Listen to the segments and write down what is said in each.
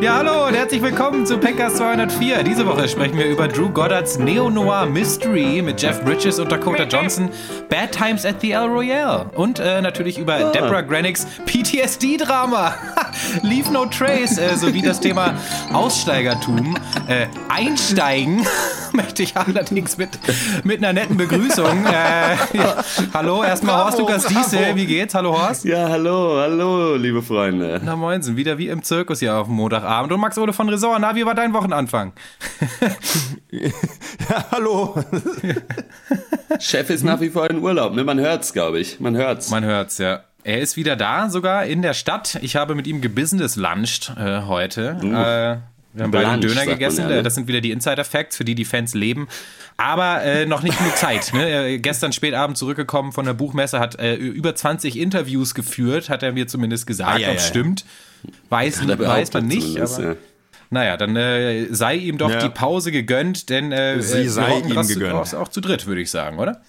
Ja, hallo und herzlich willkommen zu Packers 204. Diese Woche sprechen wir über Drew Goddards Neo-Noir Mystery mit Jeff Bridges und Dakota Johnson, Bad Times at the El Royale und äh, natürlich über oh. Deborah Granicks PTSD-Drama, Leave No Trace, äh, sowie das Thema Aussteigertum. Äh, einsteigen möchte ich allerdings mit, mit einer netten Begrüßung. Äh, ja. Hallo, erstmal Horst Lukas Diesel, wie geht's? Hallo Horst. Ja, hallo, hallo, liebe Freunde. Na moinsen, wieder wie im Zirkus hier auf dem Montagabend. Und Max Ole von Resort, na, wie war dein Wochenanfang? ja, hallo. Chef ist nach wie vor in Urlaub, ne? Man hört's, glaube ich. Man hört's. Man hört's, ja. Er ist wieder da, sogar in der Stadt. Ich habe mit ihm gebusiness-lunched äh, heute. Mhm. Äh, wir haben beide einen Döner gegessen. Ja, ne? Das sind wieder die Insider-Facts, für die die Fans leben. Aber äh, noch nicht genug Zeit. Ne? Er, gestern spätabend zurückgekommen von der Buchmesse, hat äh, über 20 Interviews geführt, hat er mir zumindest gesagt. Ah, ja, Ob ja, stimmt, weiß, weiß man nicht. Aber, ja. Naja, dann äh, sei ihm doch die Pause gegönnt, denn äh, Sie sei ihm gegönnt. Auch, auch zu dritt, würde ich sagen, oder?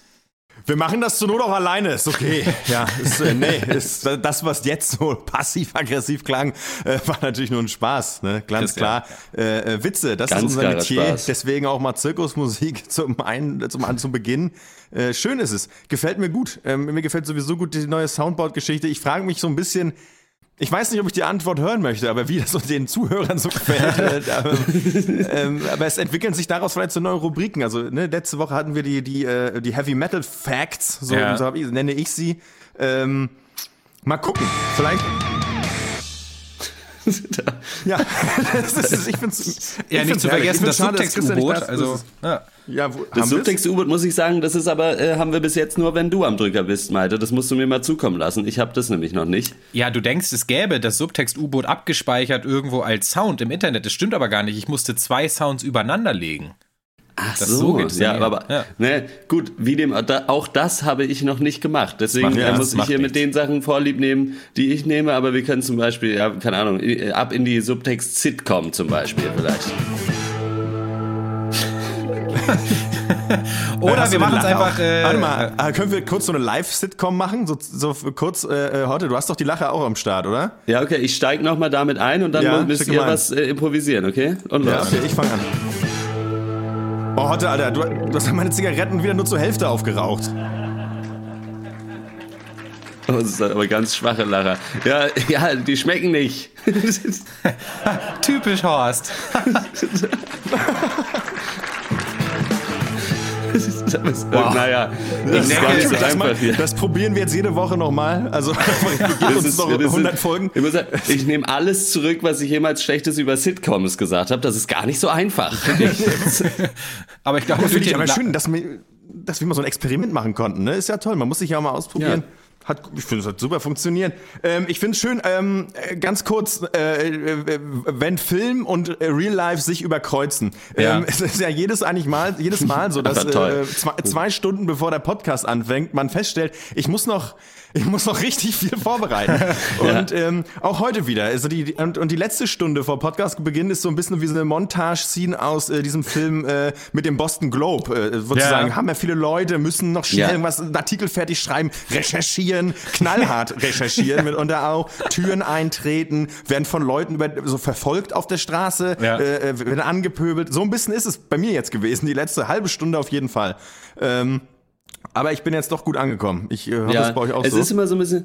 Wir machen das zur Not auch alleine, ist okay. Ja, ist, äh, nee, ist, das, was jetzt so passiv-aggressiv klang, äh, war natürlich nur ein Spaß, ne? Ganz klar. Äh, äh, Witze, das Ganz ist unser Metier. Spaß. Deswegen auch mal Zirkusmusik zum, ein, zum, zum Beginn. Äh, schön ist es. Gefällt mir gut. Ähm, mir gefällt sowieso gut die neue Soundboard-Geschichte. Ich frage mich so ein bisschen, ich weiß nicht, ob ich die Antwort hören möchte, aber wie das den Zuhörern so gefällt. aber, ähm, aber, es entwickeln sich daraus vielleicht so neue Rubriken. Also ne, letzte Woche hatten wir die, die, äh, die Heavy Metal Facts, so, ja. so ich, nenne ich sie. Ähm, mal gucken. Vielleicht ja, ist, ich finde es. Ja, nicht zu vergessen, das Subtext-U-Boot. Also, ja. Ja, wo, das Subtext-U-Boot muss ich sagen, das ist aber, äh, haben wir bis jetzt nur, wenn du am Drücker bist, Malte. Das musst du mir mal zukommen lassen. Ich habe das nämlich noch nicht. Ja, du denkst, es gäbe das Subtext-U-Boot abgespeichert irgendwo als Sound im Internet. Das stimmt aber gar nicht. Ich musste zwei Sounds übereinander legen. Ach das so, so ja, aber ja. Ne, gut, wie dem, da, auch das habe ich noch nicht gemacht. Deswegen macht, muss ich hier nichts. mit den Sachen Vorlieb nehmen, die ich nehme, aber wir können zum Beispiel, ja, keine Ahnung, ab in die Subtext-Sitcom zum Beispiel vielleicht. Oder wir machen es einfach. Äh, Warte mal, äh, können wir kurz so eine Live-Sitcom machen? So, so kurz äh, äh, heute. Du hast doch die Lache auch am Start, oder? Ja, okay, ich steige nochmal damit ein und dann ja, müsst ihr was äh, improvisieren, okay? Und los. Ja, okay, ich fange an. Oh, Hotte, Alter, du, du hast meine Zigaretten wieder nur zur Hälfte aufgeraucht. Oh, das ist aber ganz schwache Lacher. Ja, ja, die schmecken nicht. Typisch Horst. wow. Naja, das ist gar nicht so einfach hier. Das probieren wir jetzt jede Woche nochmal. Also, gib uns noch 100 Folgen. Ich, sagen, ich nehme alles zurück, was ich jemals Schlechtes über Sitcoms gesagt habe. Das ist gar nicht so einfach. aber ich glaube, finde ich aber schön, dass wir, dass wir mal so ein Experiment machen konnten. Ne? Ist ja toll. Man muss sich ja auch mal ausprobieren. Ja. Hat, ich finde, es hat super funktioniert. Ähm, ich finde es schön, ähm, ganz kurz, äh, äh, wenn Film und Real Life sich überkreuzen. Ja. Ähm, es ist ja jedes eigentlich mal, jedes Mal so, dass äh, zwei, zwei Stunden bevor der Podcast anfängt, man feststellt, ich muss noch ich muss noch richtig viel vorbereiten. Und ja. ähm, auch heute wieder. Also die, und, und die letzte Stunde vor Podcastbeginn ist so ein bisschen wie so eine Montage-Scene aus äh, diesem Film äh, mit dem Boston Globe. Äh, sozusagen ja. haben ja viele Leute, müssen noch schnell ja. irgendwas, einen Artikel fertig schreiben, recherchieren, knallhart recherchieren, mitunter auch, Türen eintreten, werden von Leuten über, so verfolgt auf der Straße, ja. äh, werden angepöbelt. So ein bisschen ist es bei mir jetzt gewesen, die letzte halbe Stunde auf jeden Fall. Ähm, aber ich bin jetzt doch gut angekommen. Ich äh, hoffe, ja, es bei euch auch es so. Es ist immer so ein bisschen,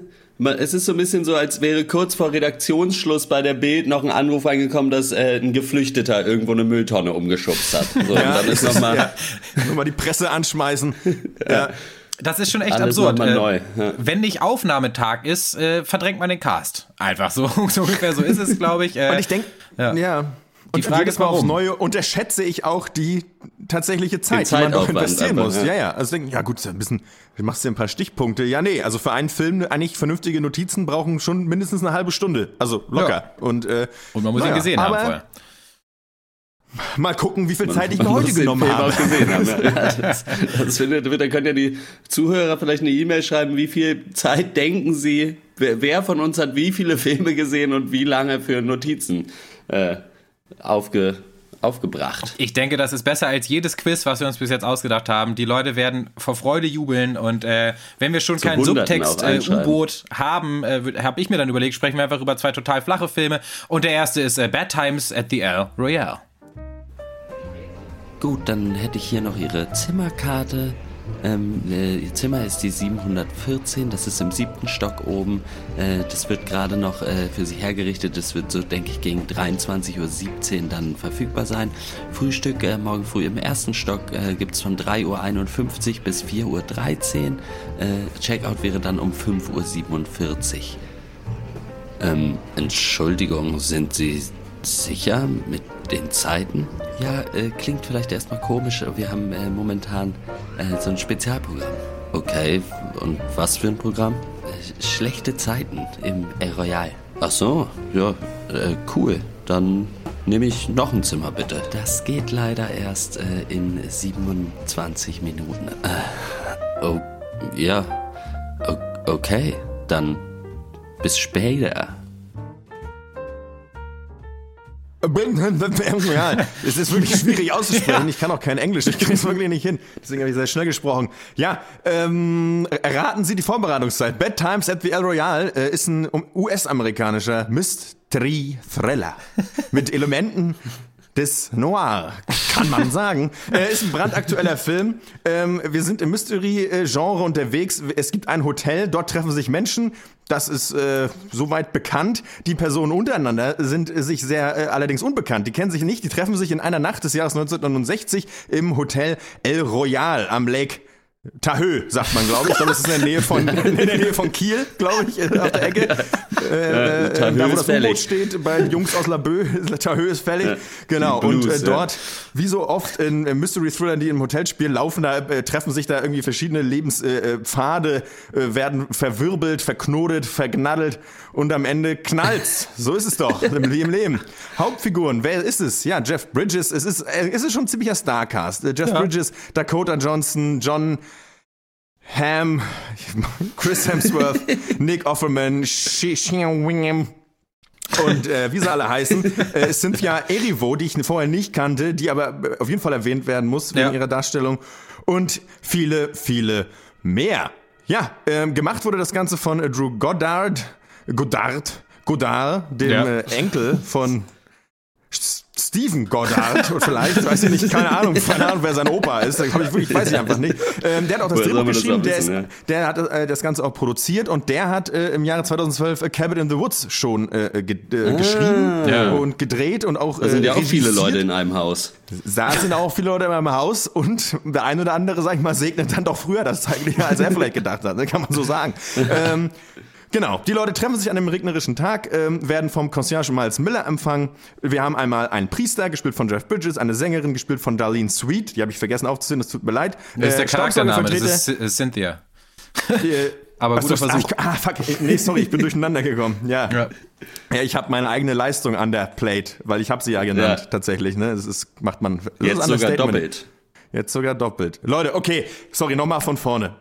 es ist so ein bisschen so, als wäre kurz vor Redaktionsschluss bei der Bild noch ein Anruf reingekommen, dass äh, ein Geflüchteter irgendwo eine Mülltonne umgeschubst hat. So, ja, und dann ist nochmal ja, noch die Presse anschmeißen. ja. Das ist schon echt Alles absurd. Äh, neu. Ja. Wenn nicht Aufnahmetag ist, äh, verdrängt man den Cast. Einfach so, so ungefähr so ist es, glaube ich. Äh, und ich denke, ja. ja. Die Frage ist, warum? aufs Neue unterschätze ich auch die tatsächliche Zeit, die man noch investieren muss. Ja, ja. Also denken, ja gut, ein bisschen, machst du ein paar Stichpunkte. Ja, nee, also für einen Film eigentlich vernünftige Notizen brauchen schon mindestens eine halbe Stunde. Also locker. Ja. Und, äh, Und man muss naja, ihn gesehen haben vorher. Mal gucken, wie viel Zeit ich mir heute genommen habe. Gesehen haben, ja. das, das findet, dann können ja die Zuhörer vielleicht eine E-Mail schreiben, wie viel Zeit denken sie, wer, wer, von uns hat wie viele Filme gesehen und wie lange für Notizen äh, aufge, aufgebracht. Ich denke, das ist besser als jedes Quiz, was wir uns bis jetzt ausgedacht haben. Die Leute werden vor Freude jubeln und äh, wenn wir schon Zu keinen Subtext-U-Boot äh, haben, äh, habe ich mir dann überlegt, sprechen wir einfach über zwei total flache Filme und der erste ist äh, Bad Times at the El Royale. Gut, dann hätte ich hier noch Ihre Zimmerkarte. Ähm, äh, ihr Zimmer ist die 714, das ist im siebten Stock oben. Äh, das wird gerade noch äh, für Sie hergerichtet. Das wird so, denke ich, gegen 23.17 Uhr dann verfügbar sein. Frühstück äh, morgen früh im ersten Stock äh, gibt es von 3.51 Uhr bis 4.13 Uhr. Äh, Checkout wäre dann um 5.47 Uhr. Ähm, Entschuldigung, sind Sie sicher mit den Zeiten? Ja, äh, klingt vielleicht erstmal komisch, aber wir haben äh, momentan äh, so ein Spezialprogramm. Okay, und was für ein Programm? Äh, schlechte Zeiten im El Royal. Ach so, ja, äh, cool. Dann nehme ich noch ein Zimmer bitte. Das geht leider erst äh, in 27 Minuten. oh, ja, o okay, dann bis später. Ja, es ist wirklich schwierig auszusprechen. Ich kann auch kein Englisch. Ich kriege es wirklich nicht hin. Deswegen habe ich sehr schnell gesprochen. Ja, ähm, erraten Sie die Vorbereitungszeit. Bad Times at the El Royale äh, ist ein US-amerikanischer Mystery-Thriller mit Elementen des Noir, kann man sagen. äh, ist ein brandaktueller Film. Ähm, wir sind im Mystery-Genre unterwegs. Es gibt ein Hotel, dort treffen sich Menschen. Das ist äh, soweit bekannt. Die Personen untereinander sind sich sehr äh, allerdings unbekannt. Die kennen sich nicht. Die treffen sich in einer Nacht des Jahres 1969 im Hotel El Royal am Lake Tahö, sagt man, glaube ich. Ich glaube, das ist in der Nähe von, in der Nähe von Kiel, glaube ich, auf der Ecke. Äh, äh, da, wo das U-Boot steht, bei Jungs aus Labö, Tahö ist fällig. Ja, genau. Blues, und äh, dort, wie so oft in Mystery Thrillern, die im Hotel spielen, laufen da, äh, treffen sich da irgendwie verschiedene Lebenspfade, äh, äh, werden verwirbelt, verknotet, vergnaddelt und am Ende knallt's. So ist es doch, im, im Leben. Hauptfiguren, wer ist es? Ja, Jeff Bridges. Es ist, es ist schon ein ziemlicher Starcast. Jeff ja. Bridges, Dakota Johnson, John Ham, Chris Hemsworth, Nick Offerman, Wingham und äh, wie sie alle heißen, äh, Cynthia Erivo, die ich vorher nicht kannte, die aber auf jeden Fall erwähnt werden muss wegen ja. ihrer Darstellung und viele, viele mehr. Ja, ähm, gemacht wurde das Ganze von äh, Drew Goddard, Goddard, Goddard, dem ja. äh, Enkel von Steven Goddard vielleicht, weiß ich nicht, keine Ahnung, keine Ahnung, wer sein Opa ist, ich, wirklich, weiß ich einfach nicht. Ähm, der hat auch das Drehbuch geschrieben, der, ist, der hat äh, das Ganze auch produziert und der hat äh, im Jahre 2012 A Cabin in the Woods schon äh, ge äh, ah, geschrieben ja. und gedreht und auch Da sind ja auch viele Leute in einem Haus. Da sind auch viele Leute in einem Haus und der ein oder andere, sag ich mal, segnet dann doch früher das zeitlich, als er vielleicht gedacht hat, ne, kann man so sagen. ähm, Genau, die Leute treffen sich an einem regnerischen Tag, ähm, werden vom Concierge Miles Miller empfangen. Wir haben einmal einen Priester, gespielt von Jeff Bridges, eine Sängerin, gespielt von Darlene Sweet, die habe ich vergessen aufzusehen, das tut mir leid. Das ist der äh, Charaktername, das ist Cynthia. Äh, Aber guter so, Versuch. Ah, fuck, nee, sorry, ich bin durcheinander gekommen. Ja. ja. Ja, ich habe meine eigene Leistung an der Plate, weil ich habe sie ja genannt, ja. tatsächlich. Ne? Das ist, macht man. Das Jetzt sogar doppelt. Jetzt sogar doppelt. Leute, okay, sorry, nochmal von vorne.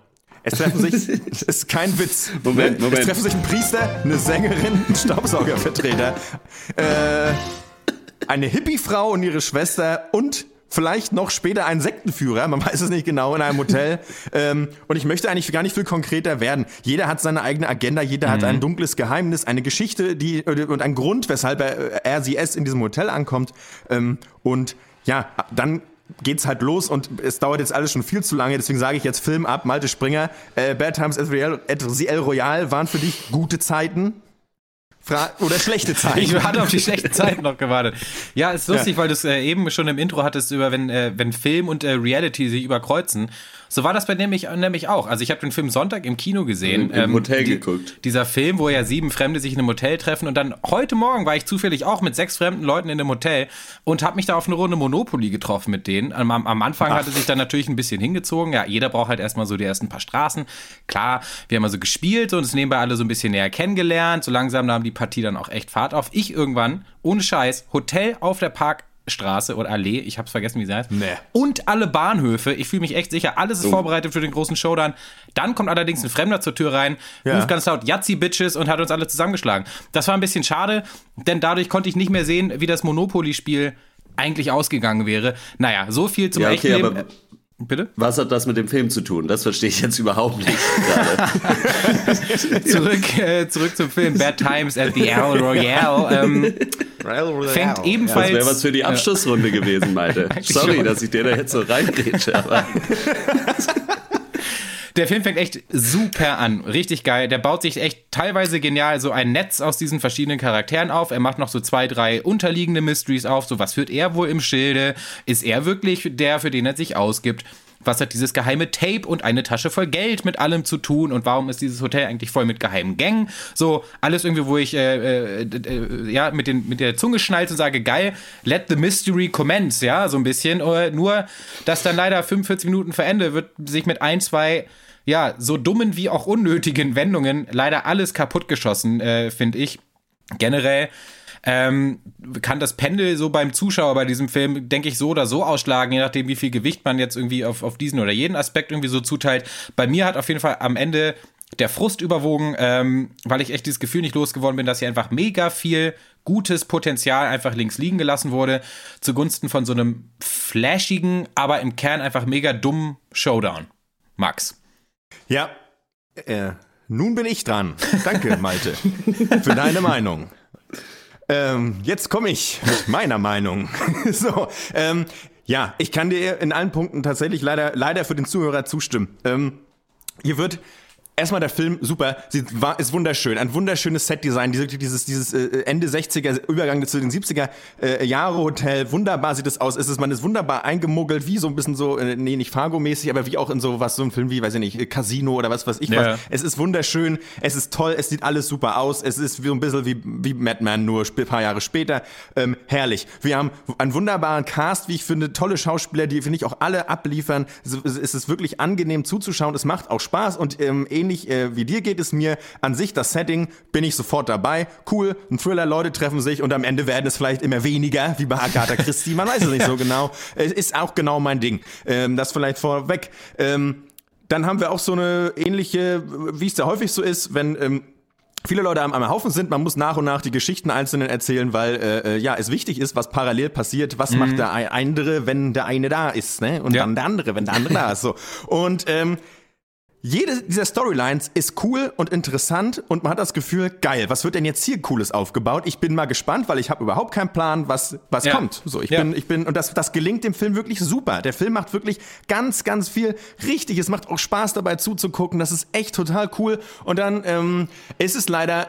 Es treffen sich, das ist kein Witz. Moment, Moment. Es treffen sich ein Priester, eine Sängerin, ein Staubsaugervertreter, äh, eine Hippie-Frau und ihre Schwester und vielleicht noch später ein Sektenführer, man weiß es nicht genau, in einem Hotel. ähm, und ich möchte eigentlich gar nicht viel konkreter werden. Jeder hat seine eigene Agenda, jeder mhm. hat ein dunkles Geheimnis, eine Geschichte die, und ein Grund, weshalb er, er sie es in diesem Hotel ankommt. Ähm, und ja, dann geht's halt los und es dauert jetzt alles schon viel zu lange, deswegen sage ich jetzt Film ab, Malte Springer. Äh, Bad Times at the El Royal waren für dich gute Zeiten? Fra oder schlechte Zeiten. Ich hatte auf die schlechten Zeiten noch gewartet. Ja, ist lustig, ja. weil du es äh, eben schon im Intro hattest über, wenn, äh, wenn Film und äh, Reality sich überkreuzen. So war das bei nämlich, nämlich auch. Also ich habe den Film Sonntag im Kino gesehen. Im, im ähm, Hotel die, geguckt. Dieser Film, wo ja sieben Fremde sich in einem Hotel treffen und dann heute Morgen war ich zufällig auch mit sechs fremden Leuten in einem Hotel und habe mich da auf eine Runde Monopoly getroffen mit denen. Am, am Anfang Ach. hatte sich dann natürlich ein bisschen hingezogen. Ja, jeder braucht halt erstmal so die ersten paar Straßen. Klar, wir haben also gespielt und es nebenbei alle so ein bisschen näher kennengelernt. So langsam nahm die Partie dann auch echt Fahrt auf. Ich irgendwann, ohne Scheiß, Hotel auf der Park Straße oder Allee, ich hab's vergessen, wie sie heißt. Nee. Und alle Bahnhöfe, ich fühle mich echt sicher, alles ist oh. vorbereitet für den großen Showdown. Dann kommt allerdings ein Fremder zur Tür rein, ja. ruft ganz laut Yazzi Bitches und hat uns alle zusammengeschlagen. Das war ein bisschen schade, denn dadurch konnte ich nicht mehr sehen, wie das Monopoly-Spiel eigentlich ausgegangen wäre. Naja, so viel zum ja, okay, echten Leben. Bitte? Was hat das mit dem Film zu tun? Das verstehe ich jetzt überhaupt nicht. zurück, äh, zurück zum Film Bad Times at the El Royale. Ähm, fängt ebenfalls. das wäre was für die Abschlussrunde gewesen, Malte. Sorry, dass ich dir da jetzt so reingrätsche, aber. Der Film fängt echt super an. Richtig geil. Der baut sich echt teilweise genial so ein Netz aus diesen verschiedenen Charakteren auf. Er macht noch so zwei, drei unterliegende Mysteries auf. So, was führt er wohl im Schilde? Ist er wirklich der, für den er sich ausgibt? Was hat dieses geheime Tape und eine Tasche voll Geld mit allem zu tun und warum ist dieses Hotel eigentlich voll mit geheimen Gängen? So, alles irgendwie, wo ich äh, äh, äh, ja, mit, den, mit der Zunge schnalze und sage, geil, let the mystery commence, ja, so ein bisschen. Nur, dass dann leider 45 Minuten vor Ende wird sich mit ein, zwei ja, so dummen wie auch unnötigen Wendungen leider alles kaputtgeschossen, äh, finde ich. Generell ähm, kann das Pendel so beim Zuschauer bei diesem Film, denke ich, so oder so ausschlagen, je nachdem, wie viel Gewicht man jetzt irgendwie auf, auf diesen oder jeden Aspekt irgendwie so zuteilt. Bei mir hat auf jeden Fall am Ende der Frust überwogen, ähm, weil ich echt dieses Gefühl nicht losgeworden bin, dass hier einfach mega viel gutes Potenzial einfach links liegen gelassen wurde, zugunsten von so einem flashigen, aber im Kern einfach mega dummen Showdown. Max. Ja, äh, nun bin ich dran. Danke, Malte, für deine Meinung. Ähm, jetzt komme ich mit meiner Meinung. so, ähm, ja, ich kann dir in allen Punkten tatsächlich leider, leider für den Zuhörer zustimmen. Ähm, hier wird Erstmal der Film, super, sie war, ist wunderschön, ein wunderschönes Setdesign, dieses, dieses, äh, Ende 60er, Übergang zu den 70er äh, Jahre Hotel, wunderbar sieht es aus, ist es, man ist wunderbar eingemuggelt, wie so ein bisschen so, äh, nee, nicht Fargo-mäßig, aber wie auch in so was, so ein Film wie, weiß ich nicht, Casino oder was weiß ich ja. was. Es ist wunderschön, es ist toll, es sieht alles super aus, es ist so ein bisschen wie, wie Madman, nur ein paar Jahre später, ähm, herrlich. Wir haben einen wunderbaren Cast, wie ich finde, tolle Schauspieler, die, finde ich, auch alle abliefern, es, es ist wirklich angenehm zuzuschauen, es macht auch Spaß und ähm, ähnlich äh, wie dir geht es mir. An sich das Setting bin ich sofort dabei. Cool, ein Thriller, Leute treffen sich und am Ende werden es vielleicht immer weniger, wie bei Agatha Christie. Man weiß es nicht so genau. Es ist auch genau mein Ding. Ähm, das vielleicht vorweg. Ähm, dann haben wir auch so eine ähnliche, wie es da häufig so ist, wenn ähm, viele Leute am, am Haufen sind. Man muss nach und nach die Geschichten einzelnen erzählen, weil äh, äh ja es wichtig ist, was parallel passiert. Was mhm. macht der andere, wenn der eine da ist, ne? Und ja. dann der andere, wenn der andere da ist. So und ähm, jede dieser Storylines ist cool und interessant und man hat das Gefühl, geil, was wird denn jetzt hier cooles aufgebaut? Ich bin mal gespannt, weil ich habe überhaupt keinen Plan, was was ja. kommt. So, ich ja. bin ich bin und das das gelingt dem Film wirklich super. Der Film macht wirklich ganz ganz viel richtig. Es macht auch Spaß dabei zuzugucken. Das ist echt total cool und dann ähm, ist es leider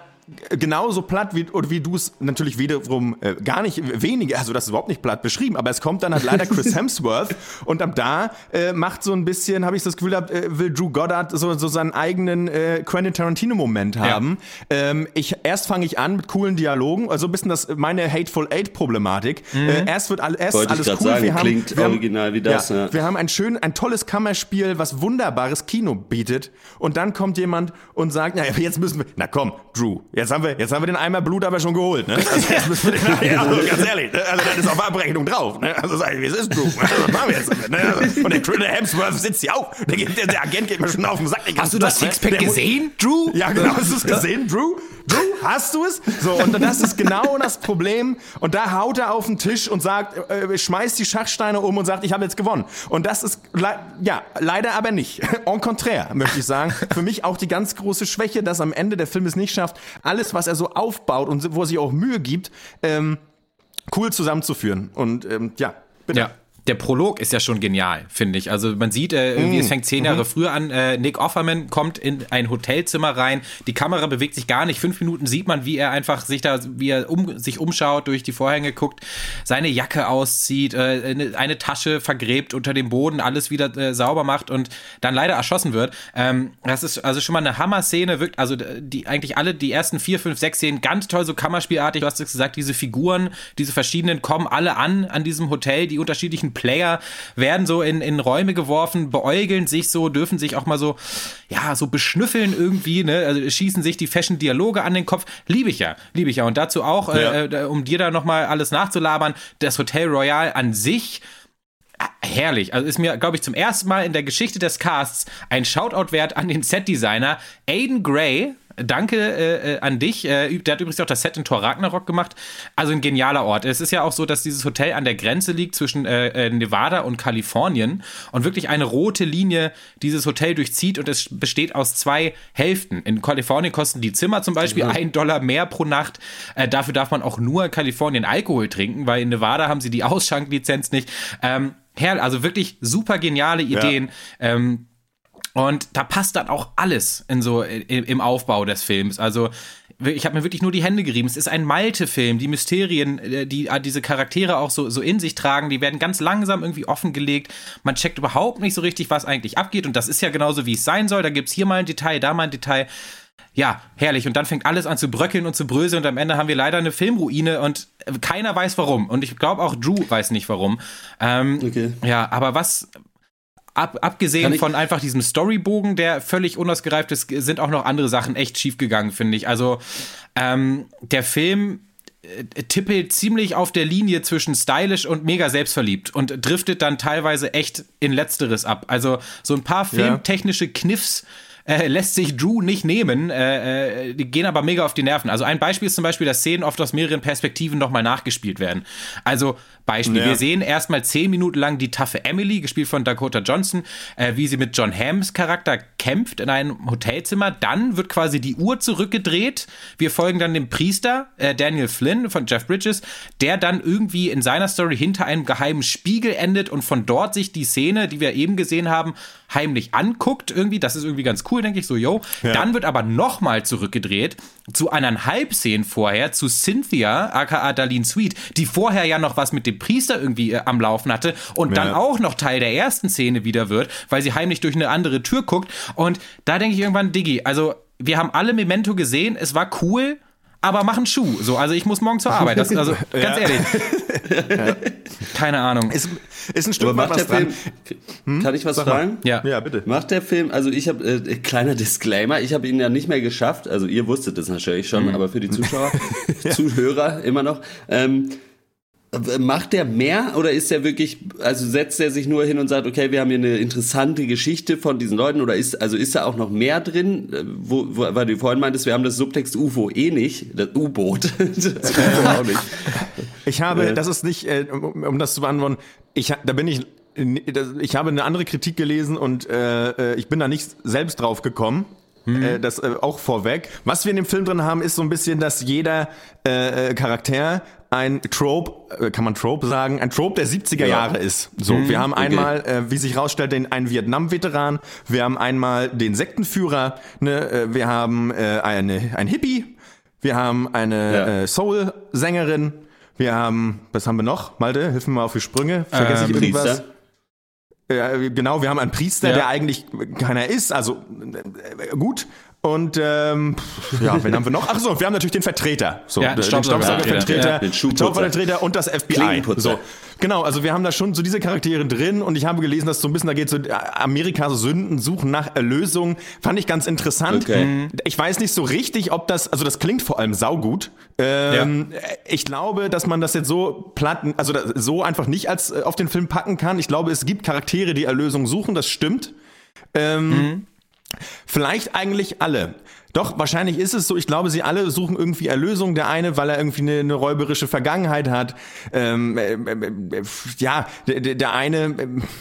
genauso platt wie, oder wie du es natürlich wiederum äh, gar nicht weniger, also das ist überhaupt nicht platt beschrieben, aber es kommt dann halt leider Chris Hemsworth und ab da äh, macht so ein bisschen, habe ich das Gefühl, äh, will Drew Goddard so, so seinen eigenen äh, Quentin Tarantino-Moment haben. Ja. Ähm, ich, erst fange ich an mit coolen Dialogen, also ein bisschen das meine Hateful Eight-Problematik. Mhm. Äh, erst wird all, erst Wollte alles cool. Sagen, wir haben, klingt wir original wie das. Ja, ja. Wir haben ein schön, ein tolles Kammerspiel, was wunderbares Kino bietet und dann kommt jemand und sagt, naja, jetzt müssen wir, na komm, Drew, Jetzt haben wir, jetzt haben wir den Eimer Blut aber schon geholt, ne? Also jetzt müssen wir den, ja, also ganz ehrlich, ne? also das ist auf Abrechnung drauf, ne? Also sag ich, wie es ist, Drew. Also, was machen wir jetzt damit, ne? Also, und der Triller Hemsworth sitzt hier auch. Der, der, der, Agent geht mir schon auf den Sack. Hast du das ne? Sixpack gesehen, Drew? Ja, genau, hast du es gesehen, Drew? Drew, hast du es? So, und das ist genau das Problem. Und da haut er auf den Tisch und sagt, äh, schmeißt die Schachsteine um und sagt, ich habe jetzt gewonnen. Und das ist, ja, leider aber nicht. En contraire, möchte ich sagen. Für mich auch die ganz große Schwäche, dass am Ende der Film es nicht schafft, alles, was er so aufbaut und wo er sich auch Mühe gibt, ähm, cool zusammenzuführen. Und ähm, ja, bitte. Ja der Prolog ist ja schon genial, finde ich. Also man sieht, äh, irgendwie, mm. es fängt zehn Jahre mhm. früher an. Äh, Nick Offerman kommt in ein Hotelzimmer rein. Die Kamera bewegt sich gar nicht. Fünf Minuten sieht man, wie er einfach sich da, wie er um, sich umschaut, durch die Vorhänge guckt, seine Jacke auszieht, äh, eine, eine, Tasche vergräbt unter dem Boden, alles wieder äh, sauber macht und dann leider erschossen wird. Ähm, das ist also schon mal eine Hammer-Szene. Wirkt also die eigentlich alle die ersten vier, fünf, sechs Szenen ganz toll, so Kammerspielartig. Du hast es gesagt, diese Figuren, diese verschiedenen kommen alle an an diesem Hotel, die unterschiedlichen Player werden so in, in Räume geworfen, beäugeln sich so, dürfen sich auch mal so, ja, so beschnüffeln irgendwie, ne? Also schießen sich die Fashion-Dialoge an den Kopf. Liebe ich ja, liebe ich ja. Und dazu auch, ja. äh, äh um dir da nochmal alles nachzulabern, das Hotel Royal an sich äh, herrlich. Also ist mir, glaube ich, zum ersten Mal in der Geschichte des Casts ein Shoutout wert an den Set-Designer Aiden Gray, danke äh, äh, an dich. Äh, der hat übrigens auch das Set in Thor Ragnarok gemacht. Also ein genialer Ort. Es ist ja auch so, dass dieses Hotel an der Grenze liegt zwischen äh, äh, Nevada und Kalifornien und wirklich eine rote Linie dieses Hotel durchzieht und es besteht aus zwei Hälften. In Kalifornien kosten die Zimmer zum Beispiel ein Dollar mehr pro Nacht. Äh, dafür darf man auch nur in Kalifornien Alkohol trinken, weil in Nevada haben sie die Ausschanklizenz nicht. Ähm, Herr, also wirklich super geniale Ideen. Ja. Ähm, und da passt dann auch alles in so im Aufbau des Films. Also ich habe mir wirklich nur die Hände gerieben. Es ist ein Malte-Film. Die Mysterien, äh, die äh, diese Charaktere auch so, so in sich tragen, die werden ganz langsam irgendwie offengelegt. Man checkt überhaupt nicht so richtig, was eigentlich abgeht. Und das ist ja genauso, wie es sein soll. Da gibt es hier mal ein Detail, da mal ein Detail. Ja, herrlich. Und dann fängt alles an zu bröckeln und zu bröseln. Und am Ende haben wir leider eine Filmruine und keiner weiß warum. Und ich glaube auch Drew weiß nicht warum. Ähm, okay. Ja, aber was, ab, abgesehen von einfach diesem Storybogen, der völlig unausgereift ist, sind auch noch andere Sachen echt schief gegangen, finde ich. Also ähm, der Film äh, tippelt ziemlich auf der Linie zwischen stylisch und mega selbstverliebt und driftet dann teilweise echt in letzteres ab. Also so ein paar filmtechnische Kniffs äh, lässt sich Drew nicht nehmen, äh, äh, die gehen aber mega auf die Nerven. Also ein Beispiel ist zum Beispiel, dass Szenen oft aus mehreren Perspektiven nochmal nachgespielt werden. Also Beispiel, ja. wir sehen erstmal zehn Minuten lang die taffe Emily, gespielt von Dakota Johnson, äh, wie sie mit John Hams Charakter kämpft in einem Hotelzimmer. Dann wird quasi die Uhr zurückgedreht. Wir folgen dann dem Priester, äh, Daniel Flynn von Jeff Bridges, der dann irgendwie in seiner Story hinter einem geheimen Spiegel endet und von dort sich die Szene, die wir eben gesehen haben, heimlich anguckt irgendwie. Das ist irgendwie ganz cool, denke ich so, yo. Ja. Dann wird aber nochmal zurückgedreht zu eineinhalb Szenen vorher zu Cynthia, aka Darlene Sweet, die vorher ja noch was mit dem Priester irgendwie äh, am Laufen hatte und ja. dann auch noch Teil der ersten Szene wieder wird, weil sie heimlich durch eine andere Tür guckt. Und da denke ich irgendwann, Diggi, also wir haben alle Memento gesehen, es war cool, aber mach einen Schuh. So, also ich muss morgen zur Arbeit. Das, also ganz ja. ehrlich. ja. Keine Ahnung. Ist, ist ein Stück aber macht der Film, hm? Kann ich was Sag fragen? Ja. ja, bitte. Macht der Film, also ich habe, äh, kleiner Disclaimer, ich habe ihn ja nicht mehr geschafft, also ihr wusstet das natürlich schon, mhm. aber für die Zuschauer, Zuhörer immer noch, ähm, Macht der mehr oder ist er wirklich, also setzt er sich nur hin und sagt, okay, wir haben hier eine interessante Geschichte von diesen Leuten oder ist, also ist da auch noch mehr drin, wo, wo, weil du vorhin meintest, wir haben das Subtext UFO eh nicht, das U-Boot. auch nicht. Ich habe, äh. das ist nicht, äh, um, um das zu beantworten, ich, da bin ich, ich habe eine andere Kritik gelesen und äh, äh ich bin da nicht selbst drauf gekommen. Mhm. Äh, das äh, auch vorweg. Was wir in dem Film drin haben, ist so ein bisschen, dass jeder äh, Charakter ein Trope, äh, kann man Trope sagen, ein Trope der 70er ja. Jahre ist. So, mhm, wir haben einmal, okay. äh, wie sich herausstellt, den einen Vietnam-Veteran, wir haben einmal den Sektenführer, ne, äh, wir haben äh, eine, ein Hippie, wir haben eine ja. äh, Soul-Sängerin, wir haben, was haben wir noch? Malte, hilf mir mal auf die Sprünge. Vergesse ähm, ich irgendwas? Priester. Äh, genau, wir haben einen Priester, ja. der eigentlich keiner ist, also äh, gut. Und ähm, ja, wen haben wir noch? Ach so, wir haben natürlich den Vertreter. So, ja, den Staubsaugervertreter, ja, den Staubsaugervertreter und das FBI. So, genau, also wir haben da schon so diese Charaktere drin und ich habe gelesen, dass so ein bisschen da geht so Amerikas Sünden suchen nach Erlösung. Fand ich ganz interessant. Okay. Mhm. Ich weiß nicht so richtig, ob das, also das klingt vor allem saugut. Ähm, ja. Ich glaube, dass man das jetzt so platt, also so einfach nicht als äh, auf den Film packen kann. Ich glaube, es gibt Charaktere, die Erlösung suchen. Das stimmt. Ähm, mhm. Vielleicht eigentlich alle. Doch, wahrscheinlich ist es so. Ich glaube, sie alle suchen irgendwie Erlösung. Der eine, weil er irgendwie eine, eine räuberische Vergangenheit hat. Ähm, äh, äh, ja, der, der eine,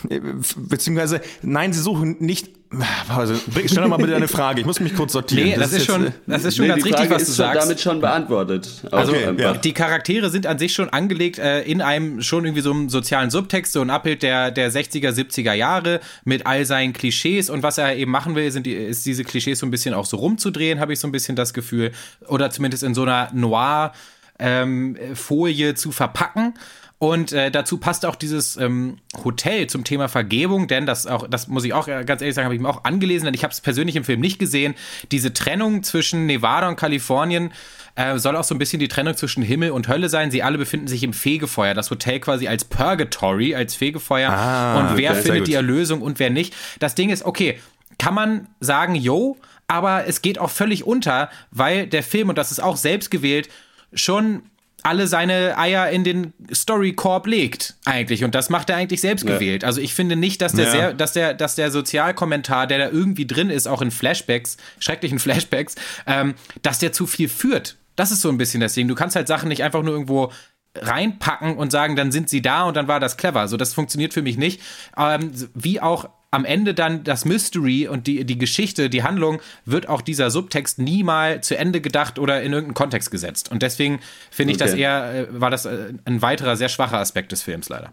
äh, beziehungsweise, nein, sie suchen nicht also, stell doch mal bitte eine Frage. Ich muss mich kurz sortieren. Nee, das, das ist, schon, das ist schon nee, ganz richtig, was du sagst. damit schon beantwortet. Also, okay, ja. die Charaktere sind an sich schon angelegt äh, in einem schon irgendwie so einem sozialen Subtext, so ein Abbild der, der 60er, 70er Jahre mit all seinen Klischees. Und was er eben machen will, sind die, ist diese Klischees so ein bisschen auch so rumzudrehen, habe ich so ein bisschen das Gefühl. Oder zumindest in so einer Noir-Folie ähm, zu verpacken. Und äh, dazu passt auch dieses ähm, Hotel zum Thema Vergebung, denn das auch, das muss ich auch äh, ganz ehrlich sagen, habe ich mir auch angelesen, denn ich habe es persönlich im Film nicht gesehen. Diese Trennung zwischen Nevada und Kalifornien äh, soll auch so ein bisschen die Trennung zwischen Himmel und Hölle sein. Sie alle befinden sich im Fegefeuer. Das Hotel quasi als Purgatory, als Fegefeuer. Ah, und wer okay, findet die Erlösung und wer nicht. Das Ding ist, okay, kann man sagen, yo, aber es geht auch völlig unter, weil der Film, und das ist auch selbst gewählt, schon alle seine Eier in den Story-Korb legt, eigentlich. Und das macht er eigentlich selbst ja. gewählt. Also ich finde nicht, dass der, ja. sehr, dass der, dass der Sozialkommentar, der da irgendwie drin ist, auch in Flashbacks, schrecklichen Flashbacks, ähm, dass der zu viel führt. Das ist so ein bisschen das Ding. Du kannst halt Sachen nicht einfach nur irgendwo reinpacken und sagen, dann sind sie da und dann war das clever. So, das funktioniert für mich nicht. Ähm, wie auch am Ende dann das Mystery und die, die Geschichte, die Handlung, wird auch dieser Subtext nie mal zu Ende gedacht oder in irgendeinen Kontext gesetzt. Und deswegen finde ich okay. das eher, äh, war das äh, ein weiterer sehr schwacher Aspekt des Films leider.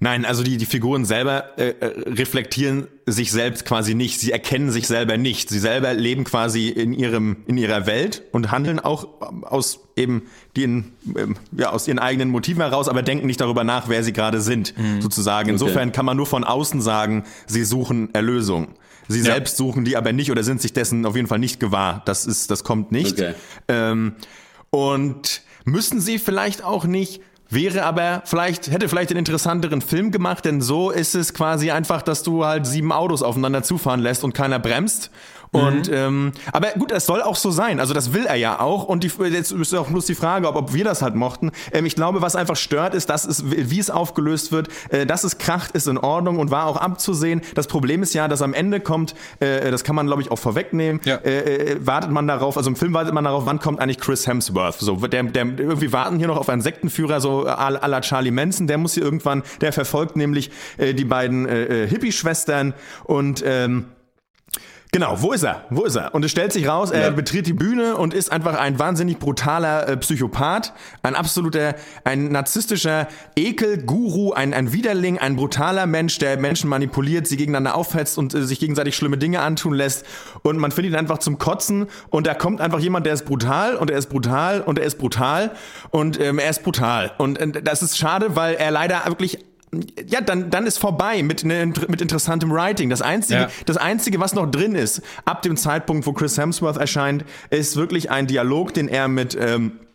Nein, also die, die Figuren selber äh, äh, reflektieren sich selbst quasi nicht. Sie erkennen sich selber nicht. Sie selber leben quasi in ihrem in ihrer Welt und handeln auch aus eben den ähm, ja aus ihren eigenen Motiven heraus, aber denken nicht darüber nach, wer sie gerade sind, mhm. sozusagen. Insofern okay. kann man nur von außen sagen, sie suchen Erlösung. Sie ja. selbst suchen die aber nicht oder sind sich dessen auf jeden Fall nicht gewahr. Das ist, das kommt nicht. Okay. Ähm, und müssen sie vielleicht auch nicht Wäre aber vielleicht, hätte vielleicht einen interessanteren Film gemacht, denn so ist es quasi einfach, dass du halt sieben Autos aufeinander zufahren lässt und keiner bremst und mhm. ähm, aber gut, das soll auch so sein. Also das will er ja auch. Und die, jetzt ist auch bloß die Frage, ob, ob wir das halt mochten. Ähm, ich glaube, was einfach stört, ist, dass es, wie es aufgelöst wird, äh, dass es kracht, ist in Ordnung und war auch abzusehen. Das Problem ist ja, dass am Ende kommt, äh, das kann man glaube ich auch vorwegnehmen, ja. äh, äh, wartet man darauf, also im Film wartet man darauf, wann kommt eigentlich Chris Hemsworth? So, der, der irgendwie warten hier noch auf einen Sektenführer, so à la Charlie Manson. Der muss hier irgendwann, der verfolgt nämlich äh, die beiden äh, äh Hippie-Schwestern und ähm, Genau, wo ist er? Wo ist er? Und es stellt sich raus, er ja. betritt die Bühne und ist einfach ein wahnsinnig brutaler äh, Psychopath, ein absoluter, ein narzisstischer Ekel-Guru, ein, ein Widerling, ein brutaler Mensch, der Menschen manipuliert, sie gegeneinander aufhetzt und äh, sich gegenseitig schlimme Dinge antun lässt. Und man findet ihn einfach zum Kotzen und da kommt einfach jemand, der ist brutal und er ist brutal und er ist brutal und ähm, er ist brutal. Und äh, das ist schade, weil er leider wirklich ja, dann, dann ist vorbei mit, ne, mit interessantem Writing. Das einzige, ja. das einzige, was noch drin ist, ab dem Zeitpunkt, wo Chris Hemsworth erscheint, ist wirklich ein Dialog, den er mit, ähm, äh,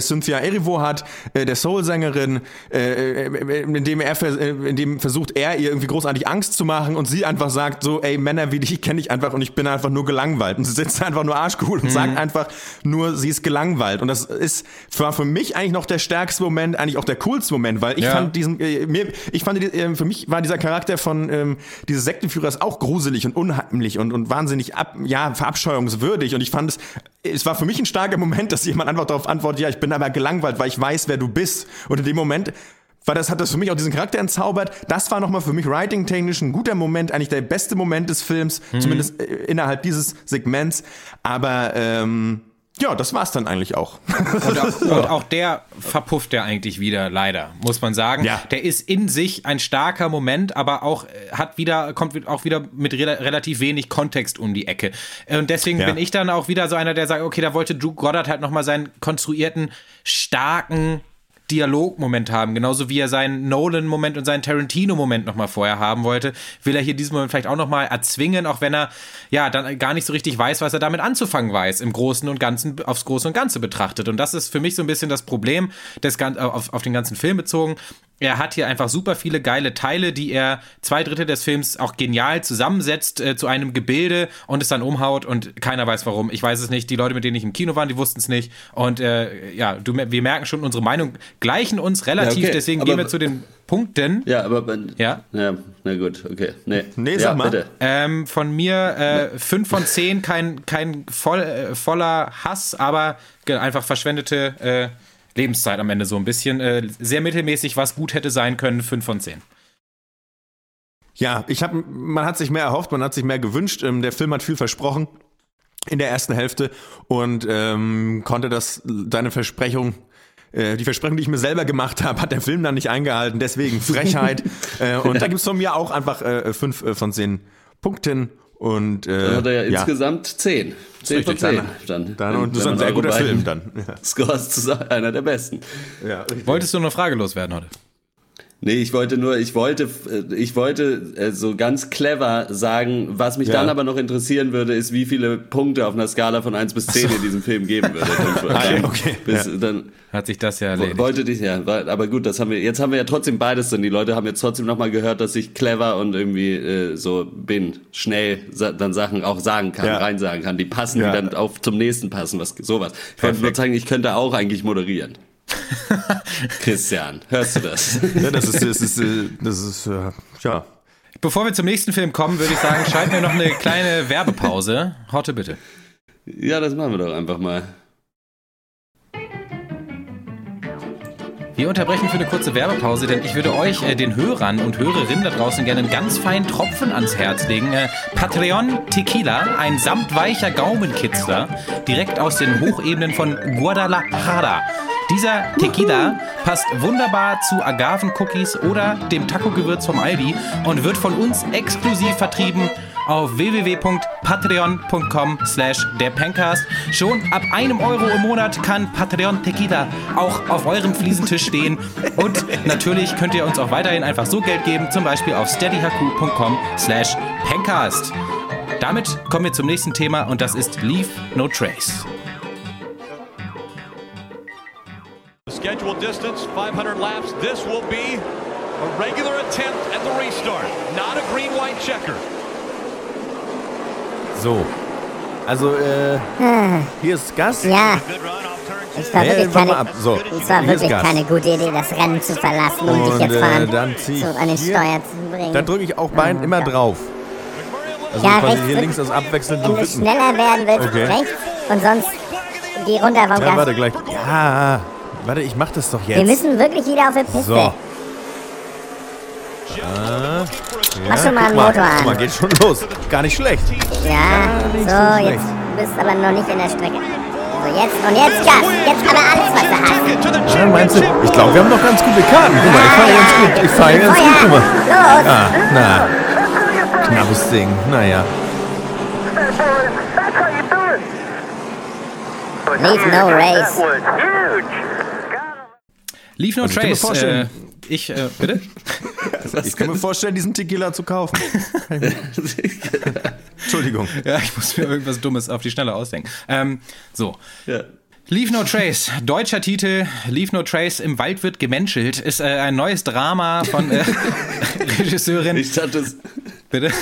Cynthia Erivo hat, äh, der Soul-Sängerin, äh, äh, in dem er äh, in dem versucht er ihr irgendwie großartig Angst zu machen und sie einfach sagt so, ey Männer wie dich kenne ich einfach und ich bin einfach nur gelangweilt und sie sitzt einfach nur arschcool und mhm. sagt einfach nur, sie ist gelangweilt und das ist war für mich eigentlich noch der stärkste Moment, eigentlich auch der coolste Moment, weil ich ja. fand diesen äh, mir ich fand äh, für mich war dieser Charakter von ähm, dieses Sektenführers auch gruselig und unheimlich und und wahnsinnig ab, ja verabscheuungswürdig und ich fand es es war für mich ein starker Moment, dass jemand einfach darauf antwortet, ja, ich bin aber gelangweilt, weil ich weiß, wer du bist. Und in dem Moment weil das hat das für mich auch diesen Charakter entzaubert. Das war nochmal für mich writing-technisch ein guter Moment, eigentlich der beste Moment des Films, mhm. zumindest äh, innerhalb dieses Segments. Aber ähm, ja, das war's dann eigentlich auch. Und, auch. und auch der verpufft ja eigentlich wieder, leider, muss man sagen. Ja. Der ist in sich ein starker Moment, aber auch äh, hat wieder, kommt auch wieder mit re relativ wenig Kontext um die Ecke. Und deswegen ja. bin ich dann auch wieder so einer, der sagt, okay, da wollte Drew Goddard halt nochmal seinen konstruierten, starken Dialogmoment haben, genauso wie er seinen Nolan-Moment und seinen Tarantino-Moment nochmal vorher haben wollte, will er hier diesen Moment vielleicht auch nochmal erzwingen, auch wenn er ja dann gar nicht so richtig weiß, was er damit anzufangen weiß, im Großen und Ganzen, aufs Große und Ganze betrachtet. Und das ist für mich so ein bisschen das Problem, des, auf, auf den ganzen Film bezogen er hat hier einfach super viele geile Teile, die er zwei Drittel des Films auch genial zusammensetzt äh, zu einem Gebilde und es dann umhaut und keiner weiß warum. Ich weiß es nicht. Die Leute, mit denen ich im Kino war, die wussten es nicht. Und äh, ja, du, wir merken schon, unsere Meinung gleichen uns relativ. Ja, okay. Deswegen aber, gehen wir zu den Punkten. Ja, aber ja, ja na gut, okay. Nee, nee sag ja, mal. Bitte. Ähm, von mir äh, 5 von 10, kein, kein voll, äh, voller Hass, aber einfach verschwendete äh, Lebenszeit am Ende so ein bisschen. Äh, sehr mittelmäßig, was gut hätte sein können, 5 von 10. Ja, ich habe, man hat sich mehr erhofft, man hat sich mehr gewünscht. Ähm, der Film hat viel versprochen in der ersten Hälfte und ähm, konnte das deine Versprechung äh, die Versprechung, die ich mir selber gemacht habe, hat der Film dann nicht eingehalten. Deswegen Frechheit. äh, und da gibt es von mir auch einfach äh, fünf äh, von zehn Punkten. Und, äh, dann hat er ja, ja. insgesamt zehn. Zehn von zehn. Dann, dann, und das ist ein sehr guter Film dann. Ja. Scores zu einer der besten. Ja, Wolltest du eine Frage loswerden heute? Nee, ich wollte nur, ich wollte, äh, ich wollte äh, so ganz clever sagen, was mich ja. dann aber noch interessieren würde, ist, wie viele Punkte auf einer Skala von 1 bis 10 so. in diesem Film geben würde. ah, okay. Bis, ja. dann, Hat sich das ja erledigt. Wollte dich, ja, aber gut, das haben wir, jetzt haben wir ja trotzdem beides drin. Die Leute haben jetzt trotzdem nochmal gehört, dass ich clever und irgendwie äh, so bin, schnell dann Sachen auch sagen kann, ja. reinsagen kann, die passen, die dann auf zum nächsten passen, was sowas. Ich wollte nur zeigen, ich könnte auch eigentlich moderieren. Christian, hörst du das? ja, das ist, das ist, das ist, äh, ja. Bevor wir zum nächsten Film kommen, würde ich sagen, schalten wir noch eine kleine Werbepause. Horte bitte. Ja, das machen wir doch einfach mal. Wir unterbrechen für eine kurze Werbepause, denn ich würde euch, äh, den Hörern und Hörerinnen da draußen, gerne einen ganz feinen Tropfen ans Herz legen. Äh, Patreon Tequila, ein samtweicher Gaumenkitzler, direkt aus den Hochebenen von Guadalajara. Dieser Tequila passt wunderbar zu Agaven-Cookies oder dem Taco-Gewürz vom Aldi und wird von uns exklusiv vertrieben auf www.patreon.com slash der Pencast. Schon ab einem Euro im Monat kann Patreon Tequila auch auf eurem Fliesentisch stehen. Und natürlich könnt ihr uns auch weiterhin einfach so Geld geben, zum Beispiel auf steadyhaku.com slash Pencast. Damit kommen wir zum nächsten Thema und das ist Leave No Trace. Scheduled distance, 500 laps. This will be a regular attempt at the restart, not a green-white checker. So. Also, äh, hm. hier ist Gas. Ja. Es war, wirklich keine, so, es war wirklich keine gute Idee, das Rennen zu verlassen und, und dich jetzt äh, fahren, dann so an den Steuer zu bringen. Dann drücke ich auch Bein oh, immer Gott. drauf. Also ja, quasi hier links das abwechselnd Wenn du schneller werden willst, okay. rechts und sonst geh runter vom ja, Gas. warte gleich. Ja, warte, ich mach das doch jetzt. Wir müssen wirklich wieder auf die Piste. So. Ah, ja, Mach schon mal einen mal, Motor an. Guck mal, geht schon los. Gar nicht schlecht. Ja, so, so jetzt bist du aber noch nicht in der Strecke. So, jetzt und jetzt Gas. Jetzt aber alles, was du hast. Ja, meinst du? Ich glaube, wir haben noch ganz gute Karten. Guck mal, ich fahre ganz gut. Ich fahre ganz gut. Guck mal. Los. Ah, na. Knappes Ding. Naja. Leave no race. Leave no also trace. Äh, ich, äh, bitte? ich kann mir vorstellen, diesen Tequila zu kaufen. Entschuldigung. Ja, ich muss mir irgendwas Dummes auf die Schnelle ausdenken. Ähm, so. Ja. Leave No Trace, deutscher Titel, Leave No Trace, im Wald wird gemenschelt, ist äh, ein neues Drama von äh, Regisseurin. Ich dachte es. Bitte?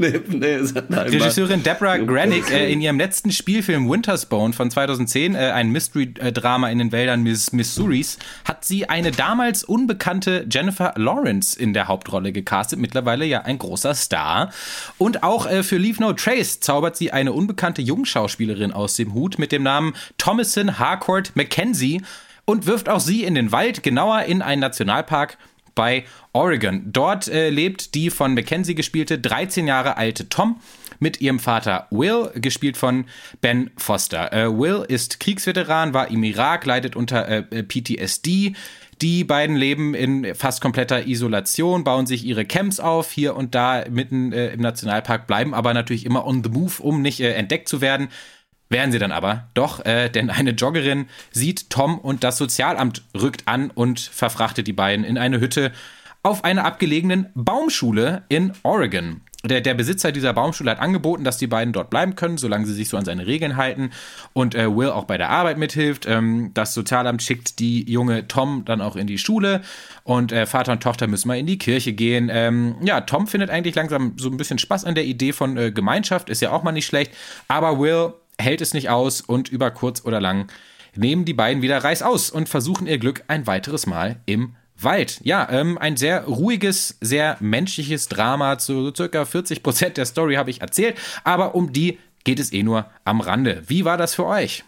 Nee, nee, Regisseurin Deborah Granick äh, in ihrem letzten Spielfilm Wintersbone von 2010, äh, ein Mystery-Drama in den Wäldern Miss Missouris, hat sie eine damals unbekannte Jennifer Lawrence in der Hauptrolle gecastet, mittlerweile ja ein großer Star. Und auch äh, für Leave No Trace zaubert sie eine unbekannte Jungschauspielerin aus dem Hut mit dem Namen Thomason Harcourt Mackenzie und wirft auch sie in den Wald, genauer in einen Nationalpark bei Oregon. Dort äh, lebt die von Mackenzie gespielte 13 Jahre alte Tom mit ihrem Vater Will, gespielt von Ben Foster. Äh, Will ist Kriegsveteran, war im Irak, leidet unter äh, äh PTSD. Die beiden leben in fast kompletter Isolation, bauen sich ihre Camps auf, hier und da mitten äh, im Nationalpark, bleiben aber natürlich immer on the move, um nicht äh, entdeckt zu werden. Wären sie dann aber. Doch, äh, denn eine Joggerin sieht Tom und das Sozialamt rückt an und verfrachtet die beiden in eine Hütte auf einer abgelegenen Baumschule in Oregon. Der, der, Besitzer dieser Baumschule hat angeboten, dass die beiden dort bleiben können, solange sie sich so an seine Regeln halten und äh, Will auch bei der Arbeit mithilft. Ähm, das Sozialamt schickt die junge Tom dann auch in die Schule und äh, Vater und Tochter müssen mal in die Kirche gehen. Ähm, ja, Tom findet eigentlich langsam so ein bisschen Spaß an der Idee von äh, Gemeinschaft, ist ja auch mal nicht schlecht, aber Will hält es nicht aus und über kurz oder lang nehmen die beiden wieder reißaus und versuchen ihr Glück ein weiteres Mal im Wald, ja, ähm, ein sehr ruhiges, sehr menschliches Drama. Zu so circa 40 Prozent der Story habe ich erzählt, aber um die geht es eh nur am Rande. Wie war das für euch?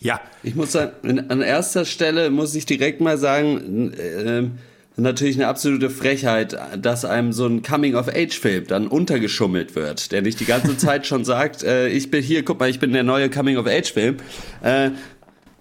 Ja, ich muss sagen, an erster Stelle muss ich direkt mal sagen, äh, natürlich eine absolute Frechheit, dass einem so ein Coming-of-Age-Film dann untergeschummelt wird, der nicht die ganze Zeit schon sagt, äh, ich bin hier, guck mal, ich bin der neue Coming-of-Age-Film. Äh,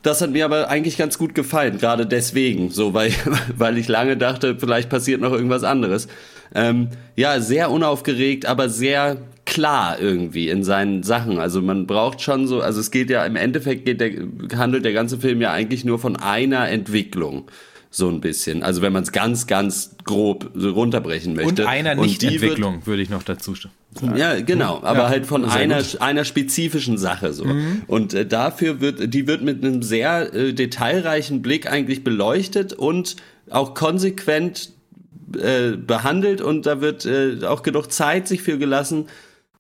das hat mir aber eigentlich ganz gut gefallen, gerade deswegen, so weil, weil ich lange dachte, vielleicht passiert noch irgendwas anderes. Ähm, ja, sehr unaufgeregt, aber sehr klar irgendwie in seinen Sachen. Also man braucht schon so, also es geht ja im Endeffekt geht der, handelt der ganze Film ja eigentlich nur von einer Entwicklung so ein bisschen. Also wenn man es ganz, ganz grob so runterbrechen möchte. Und einer Nicht-Entwicklung, würde ich noch dazu sagen. Ja, genau, aber ja, halt von einer, einer spezifischen Sache so. Mhm. Und äh, dafür wird, die wird mit einem sehr äh, detailreichen Blick eigentlich beleuchtet und auch konsequent äh, behandelt und da wird äh, auch genug Zeit sich für gelassen,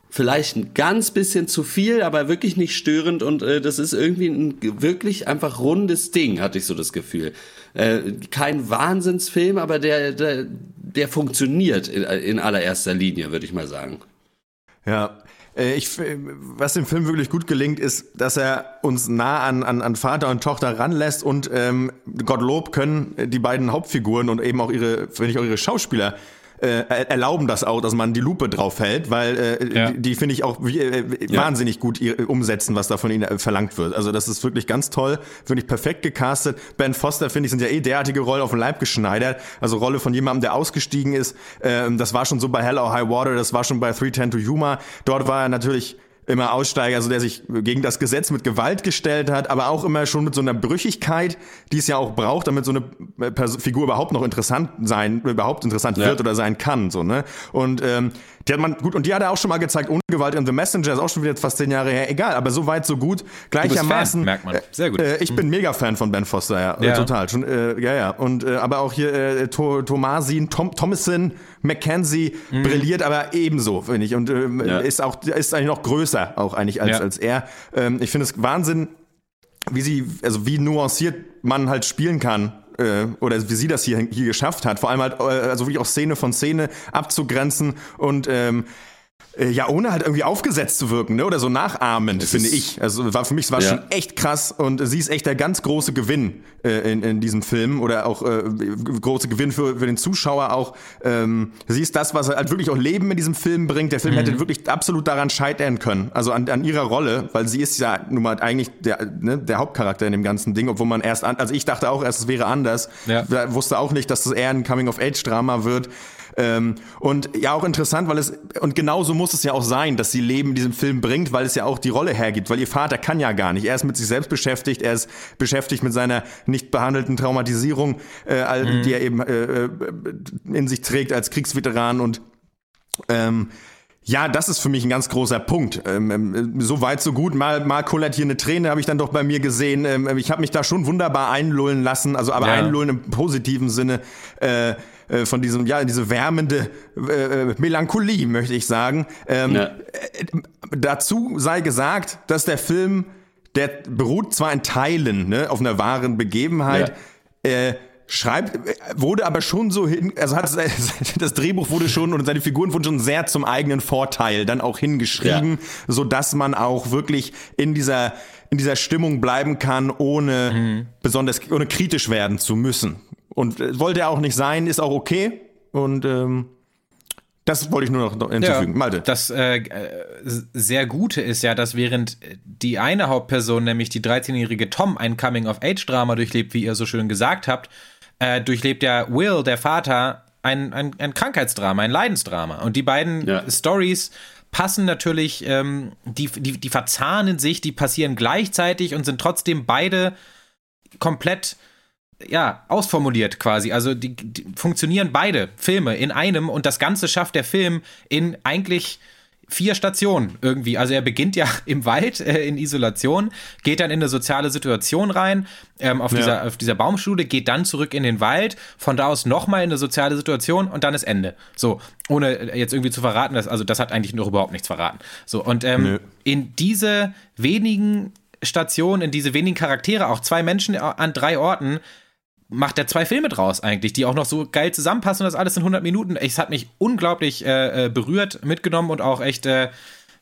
vielleicht ein ganz bisschen zu viel, aber wirklich nicht störend und äh, das ist irgendwie ein wirklich einfach rundes Ding, hatte ich so das Gefühl. Äh, kein Wahnsinnsfilm, aber der, der, der funktioniert in, in allererster Linie, würde ich mal sagen. Ja, äh, ich, was dem Film wirklich gut gelingt, ist, dass er uns nah an, an, an Vater und Tochter ranlässt und ähm, Gottlob können die beiden Hauptfiguren und eben auch ihre, wenn ich auch ihre Schauspieler äh, erlauben das auch, dass man die Lupe drauf hält, weil äh, ja. die, die finde ich auch wie, äh, ja. wahnsinnig gut umsetzen, was da von ihnen äh, verlangt wird. Also das ist wirklich ganz toll, wirklich perfekt gecastet. Ben Foster, finde ich, sind ja eh derartige Rolle auf den Leib geschneidert. Also Rolle von jemandem, der ausgestiegen ist. Ähm, das war schon so bei Hell or High Water, das war schon bei 310 to Yuma. Dort war er natürlich immer Aussteiger, also der sich gegen das Gesetz mit Gewalt gestellt hat, aber auch immer schon mit so einer Brüchigkeit, die es ja auch braucht, damit so eine Figur überhaupt noch interessant sein, überhaupt interessant ja. wird oder sein kann, so ne. Und ähm, die hat man gut und die hat er auch schon mal gezeigt ohne Gewalt in The Messenger ist auch schon wieder fast zehn Jahre her. Egal, aber so weit so gut. Gleichermaßen. Fan, merkt man. Sehr gut. Äh, ich bin mega Fan von Ben Foster, ja, ja. total. Schon, äh, ja, ja. Und äh, aber auch hier äh, Thomasin, Tom, Thomason, Mackenzie mhm. brilliert, aber ebenso finde ich und äh, ja. ist auch ist eigentlich noch größer auch eigentlich als ja. als er. Ähm, ich finde es Wahnsinn, wie sie also wie nuanciert man halt spielen kann äh, oder wie sie das hier, hier geschafft hat, vor allem halt, äh, also wirklich auch Szene von Szene abzugrenzen und ähm, äh, ja, ohne halt irgendwie aufgesetzt zu wirken, ne? Oder so nachahmend, das finde ich. Also war für mich war ja. schon echt krass und sie ist echt der ganz große Gewinn äh, in, in diesem Film oder auch äh, große Gewinn für, für den Zuschauer auch. Ähm, sie ist das, was halt wirklich auch Leben in diesem Film bringt. Der Film mhm. hätte wirklich absolut daran scheitern können, also an, an ihrer Rolle, weil sie ist ja nun mal eigentlich der, ne, der Hauptcharakter in dem ganzen Ding, obwohl man erst an, also ich dachte auch erst, es wäre anders. Ja. Wusste auch nicht, dass das eher ein Coming-of-Age-Drama wird. Ähm, und ja, auch interessant, weil es, und genauso muss es ja auch sein, dass sie Leben in diesem Film bringt, weil es ja auch die Rolle hergibt, weil ihr Vater kann ja gar nicht. Er ist mit sich selbst beschäftigt, er ist beschäftigt mit seiner nicht behandelten Traumatisierung, äh, mhm. die er eben äh, äh, in sich trägt als Kriegsveteran und ähm, ja, das ist für mich ein ganz großer Punkt. Ähm, ähm, so weit, so gut. Mal, mal kullert hier eine Träne, habe ich dann doch bei mir gesehen. Ähm, ich habe mich da schon wunderbar einlullen lassen, also aber ja. einlullen im positiven Sinne. Äh, äh, von diesem, ja, diese wärmende äh, Melancholie, möchte ich sagen. Ähm, ja. äh, dazu sei gesagt, dass der Film, der beruht zwar in Teilen ne, auf einer wahren Begebenheit, ja. äh, schreibt, wurde aber schon so hin, also hat das Drehbuch wurde schon und seine Figuren wurden schon sehr zum eigenen Vorteil dann auch hingeschrieben, ja. so dass man auch wirklich in dieser in dieser Stimmung bleiben kann, ohne mhm. besonders ohne kritisch werden zu müssen. Und äh, wollte er auch nicht sein, ist auch okay. Und ähm, das wollte ich nur noch hinzufügen. Ja, Malte. Das äh, äh sehr Gute ist ja, dass während die eine Hauptperson, nämlich die 13-jährige Tom, ein Coming-of-Age-Drama durchlebt, wie ihr so schön gesagt habt, äh, durchlebt ja Will, der Vater, ein, ein, ein Krankheitsdrama, ein Leidensdrama. Und die beiden ja. Stories passen natürlich, ähm, die, die, die verzahnen sich, die passieren gleichzeitig und sind trotzdem beide komplett ja, ausformuliert quasi. Also die, die, funktionieren beide Filme in einem und das Ganze schafft der Film in eigentlich vier Stationen irgendwie. Also er beginnt ja im Wald äh, in Isolation, geht dann in eine soziale Situation rein ähm, auf, ja. dieser, auf dieser Baumschule, geht dann zurück in den Wald, von da aus nochmal in eine soziale Situation und dann ist Ende. So, ohne jetzt irgendwie zu verraten, dass, also das hat eigentlich noch überhaupt nichts verraten. So, und ähm, in diese wenigen Stationen, in diese wenigen Charaktere, auch zwei Menschen an drei Orten, macht er zwei Filme draus eigentlich, die auch noch so geil zusammenpassen und das alles in 100 Minuten. Es hat mich unglaublich äh, äh, berührt, mitgenommen und auch echt, äh,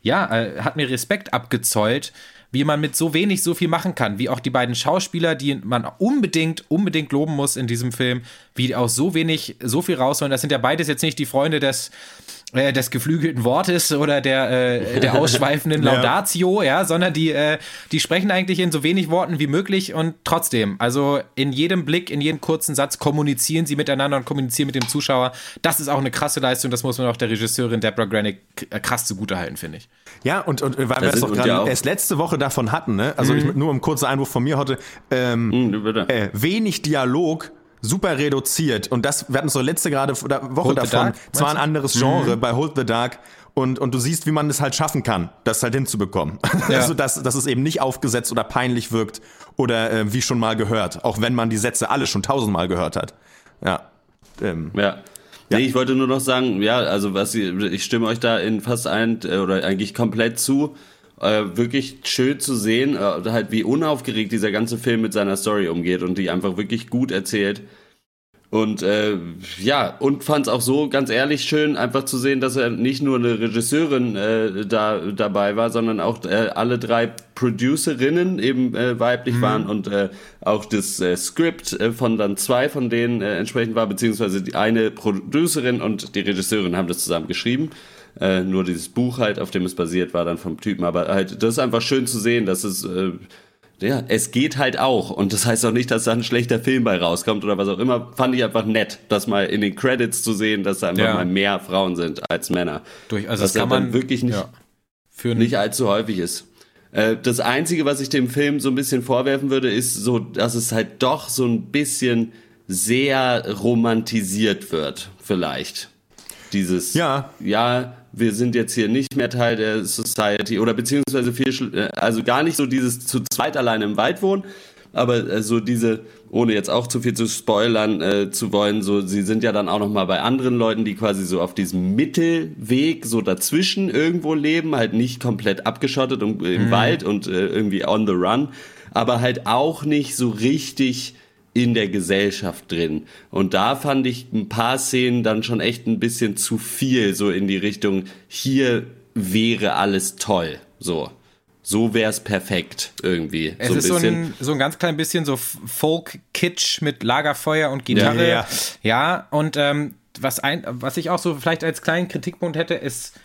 ja, äh, hat mir Respekt abgezollt, wie man mit so wenig so viel machen kann, wie auch die beiden Schauspieler, die man unbedingt, unbedingt loben muss in diesem Film, wie aus so wenig so viel rausholen. Das sind ja beides jetzt nicht die Freunde des äh, des geflügelten Wortes oder der, äh, der ausschweifenden Laudatio, ja. ja, sondern die, äh, die sprechen eigentlich in so wenig Worten wie möglich und trotzdem, also in jedem Blick, in jedem kurzen Satz kommunizieren sie miteinander und kommunizieren mit dem Zuschauer. Das ist auch eine krasse Leistung, das muss man auch der Regisseurin Deborah Granick äh, krass zugutehalten, finde ich. Ja, und, und weil wir es doch gerade erst letzte Woche davon hatten, ne? Also mhm. ich, nur um kurzer Einwurf von mir heute, ähm, mhm, äh, wenig Dialog super reduziert. Und das, wir hatten so letzte gerade Woche Hold davon. Zwar ein anderes Genre mhm. bei Hold the Dark. Und, und du siehst, wie man es halt schaffen kann, das halt hinzubekommen. Ja. Also, dass, dass es eben nicht aufgesetzt oder peinlich wirkt oder äh, wie schon mal gehört. Auch wenn man die Sätze alle schon tausendmal gehört hat. Ja. Ähm. Ja. Ja. Nee, ich wollte nur noch sagen, ja, also was ich stimme euch da in fast ein äh, oder eigentlich komplett zu. Äh, wirklich schön zu sehen, äh, halt wie unaufgeregt dieser ganze Film mit seiner Story umgeht und die einfach wirklich gut erzählt. Und äh, ja, und fand es auch so ganz ehrlich schön, einfach zu sehen, dass er nicht nur eine Regisseurin äh, da dabei war, sondern auch äh, alle drei Producerinnen eben äh, weiblich mhm. waren und äh, auch das äh, Skript von dann zwei von denen entsprechend war, beziehungsweise die eine Producerin und die Regisseurin haben das zusammen geschrieben. Äh, nur dieses Buch halt, auf dem es basiert, war dann vom Typen. Aber halt, das ist einfach schön zu sehen, dass es äh, ja, es geht halt auch. Und das heißt auch nicht, dass da ein schlechter Film bei rauskommt oder was auch immer. Fand ich einfach nett, das mal in den Credits zu sehen, dass da einfach ja. mal mehr Frauen sind als Männer. Durch, also das kann man wirklich nicht, ja, nicht allzu häufig ist. Äh, das Einzige, was ich dem Film so ein bisschen vorwerfen würde, ist so, dass es halt doch so ein bisschen sehr romantisiert wird, vielleicht. Dieses, ja, ja, wir sind jetzt hier nicht mehr Teil der Society oder beziehungsweise viel, äh, also gar nicht so dieses zu zweit alleine im Wald wohnen, aber äh, so diese, ohne jetzt auch zu viel zu spoilern äh, zu wollen, so sie sind ja dann auch noch mal bei anderen Leuten, die quasi so auf diesem Mittelweg so dazwischen irgendwo leben, halt nicht komplett abgeschottet und, im mhm. Wald und äh, irgendwie on the run, aber halt auch nicht so richtig in der Gesellschaft drin. Und da fand ich ein paar Szenen dann schon echt ein bisschen zu viel, so in die Richtung, hier wäre alles toll. So. So wäre es perfekt irgendwie. Es so ist so ein, so ein ganz klein bisschen so Folk-Kitsch mit Lagerfeuer und Gitarre. Ja, ja. ja und ähm, was, ein, was ich auch so vielleicht als kleinen Kritikpunkt hätte, ist,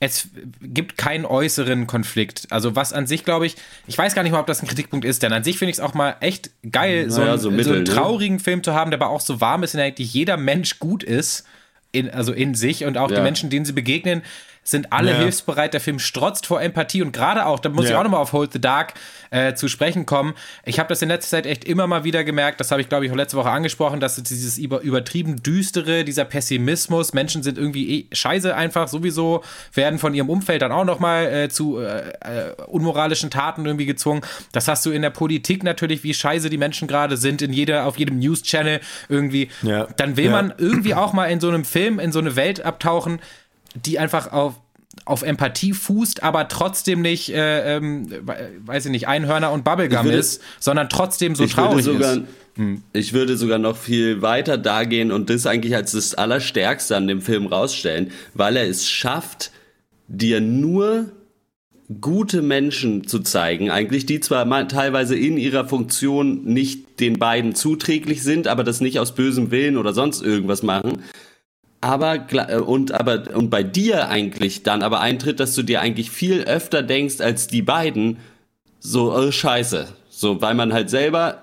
es gibt keinen äußeren Konflikt. Also was an sich, glaube ich, ich weiß gar nicht mal, ob das ein Kritikpunkt ist, denn an sich finde ich es auch mal echt geil, naja, so, einen, so, Mittel, so, einen, ne? traurigen ne? Film zu haben, der aber auch so warm ist, in der eigentlich jeder Mensch gut ist, in, also in sich und auch ja. die Menschen, denen sie begegnen, sind alle ja. hilfsbereit. Der Film strotzt vor Empathie und gerade auch, da muss ja. ich auch nochmal auf Hold the Dark äh, zu sprechen kommen. Ich habe das in letzter Zeit echt immer mal wieder gemerkt, das habe ich glaube ich auch letzte Woche angesprochen, dass dieses über, übertrieben düstere, dieser Pessimismus, Menschen sind irgendwie eh scheiße einfach sowieso, werden von ihrem Umfeld dann auch nochmal äh, zu äh, äh, unmoralischen Taten irgendwie gezwungen. Das hast du in der Politik natürlich, wie scheiße die Menschen gerade sind, in jeder, auf jedem News-Channel irgendwie. Ja. Dann will man irgendwie auch mal in so einem Film, in so eine Welt abtauchen, die einfach auf, auf Empathie fußt, aber trotzdem nicht, äh, ähm, weiß ich nicht, Einhörner und Bubblegum würde, ist, sondern trotzdem so traurig sogar, ist. Hm. Ich würde sogar noch viel weiter da gehen und das eigentlich als das Allerstärkste an dem Film rausstellen, weil er es schafft, dir nur gute Menschen zu zeigen, eigentlich, die zwar mal, teilweise in ihrer Funktion nicht den beiden zuträglich sind, aber das nicht aus bösem Willen oder sonst irgendwas machen, aber äh, und aber und bei dir eigentlich dann aber eintritt, dass du dir eigentlich viel öfter denkst als die beiden so oh, Scheiße, so weil man halt selber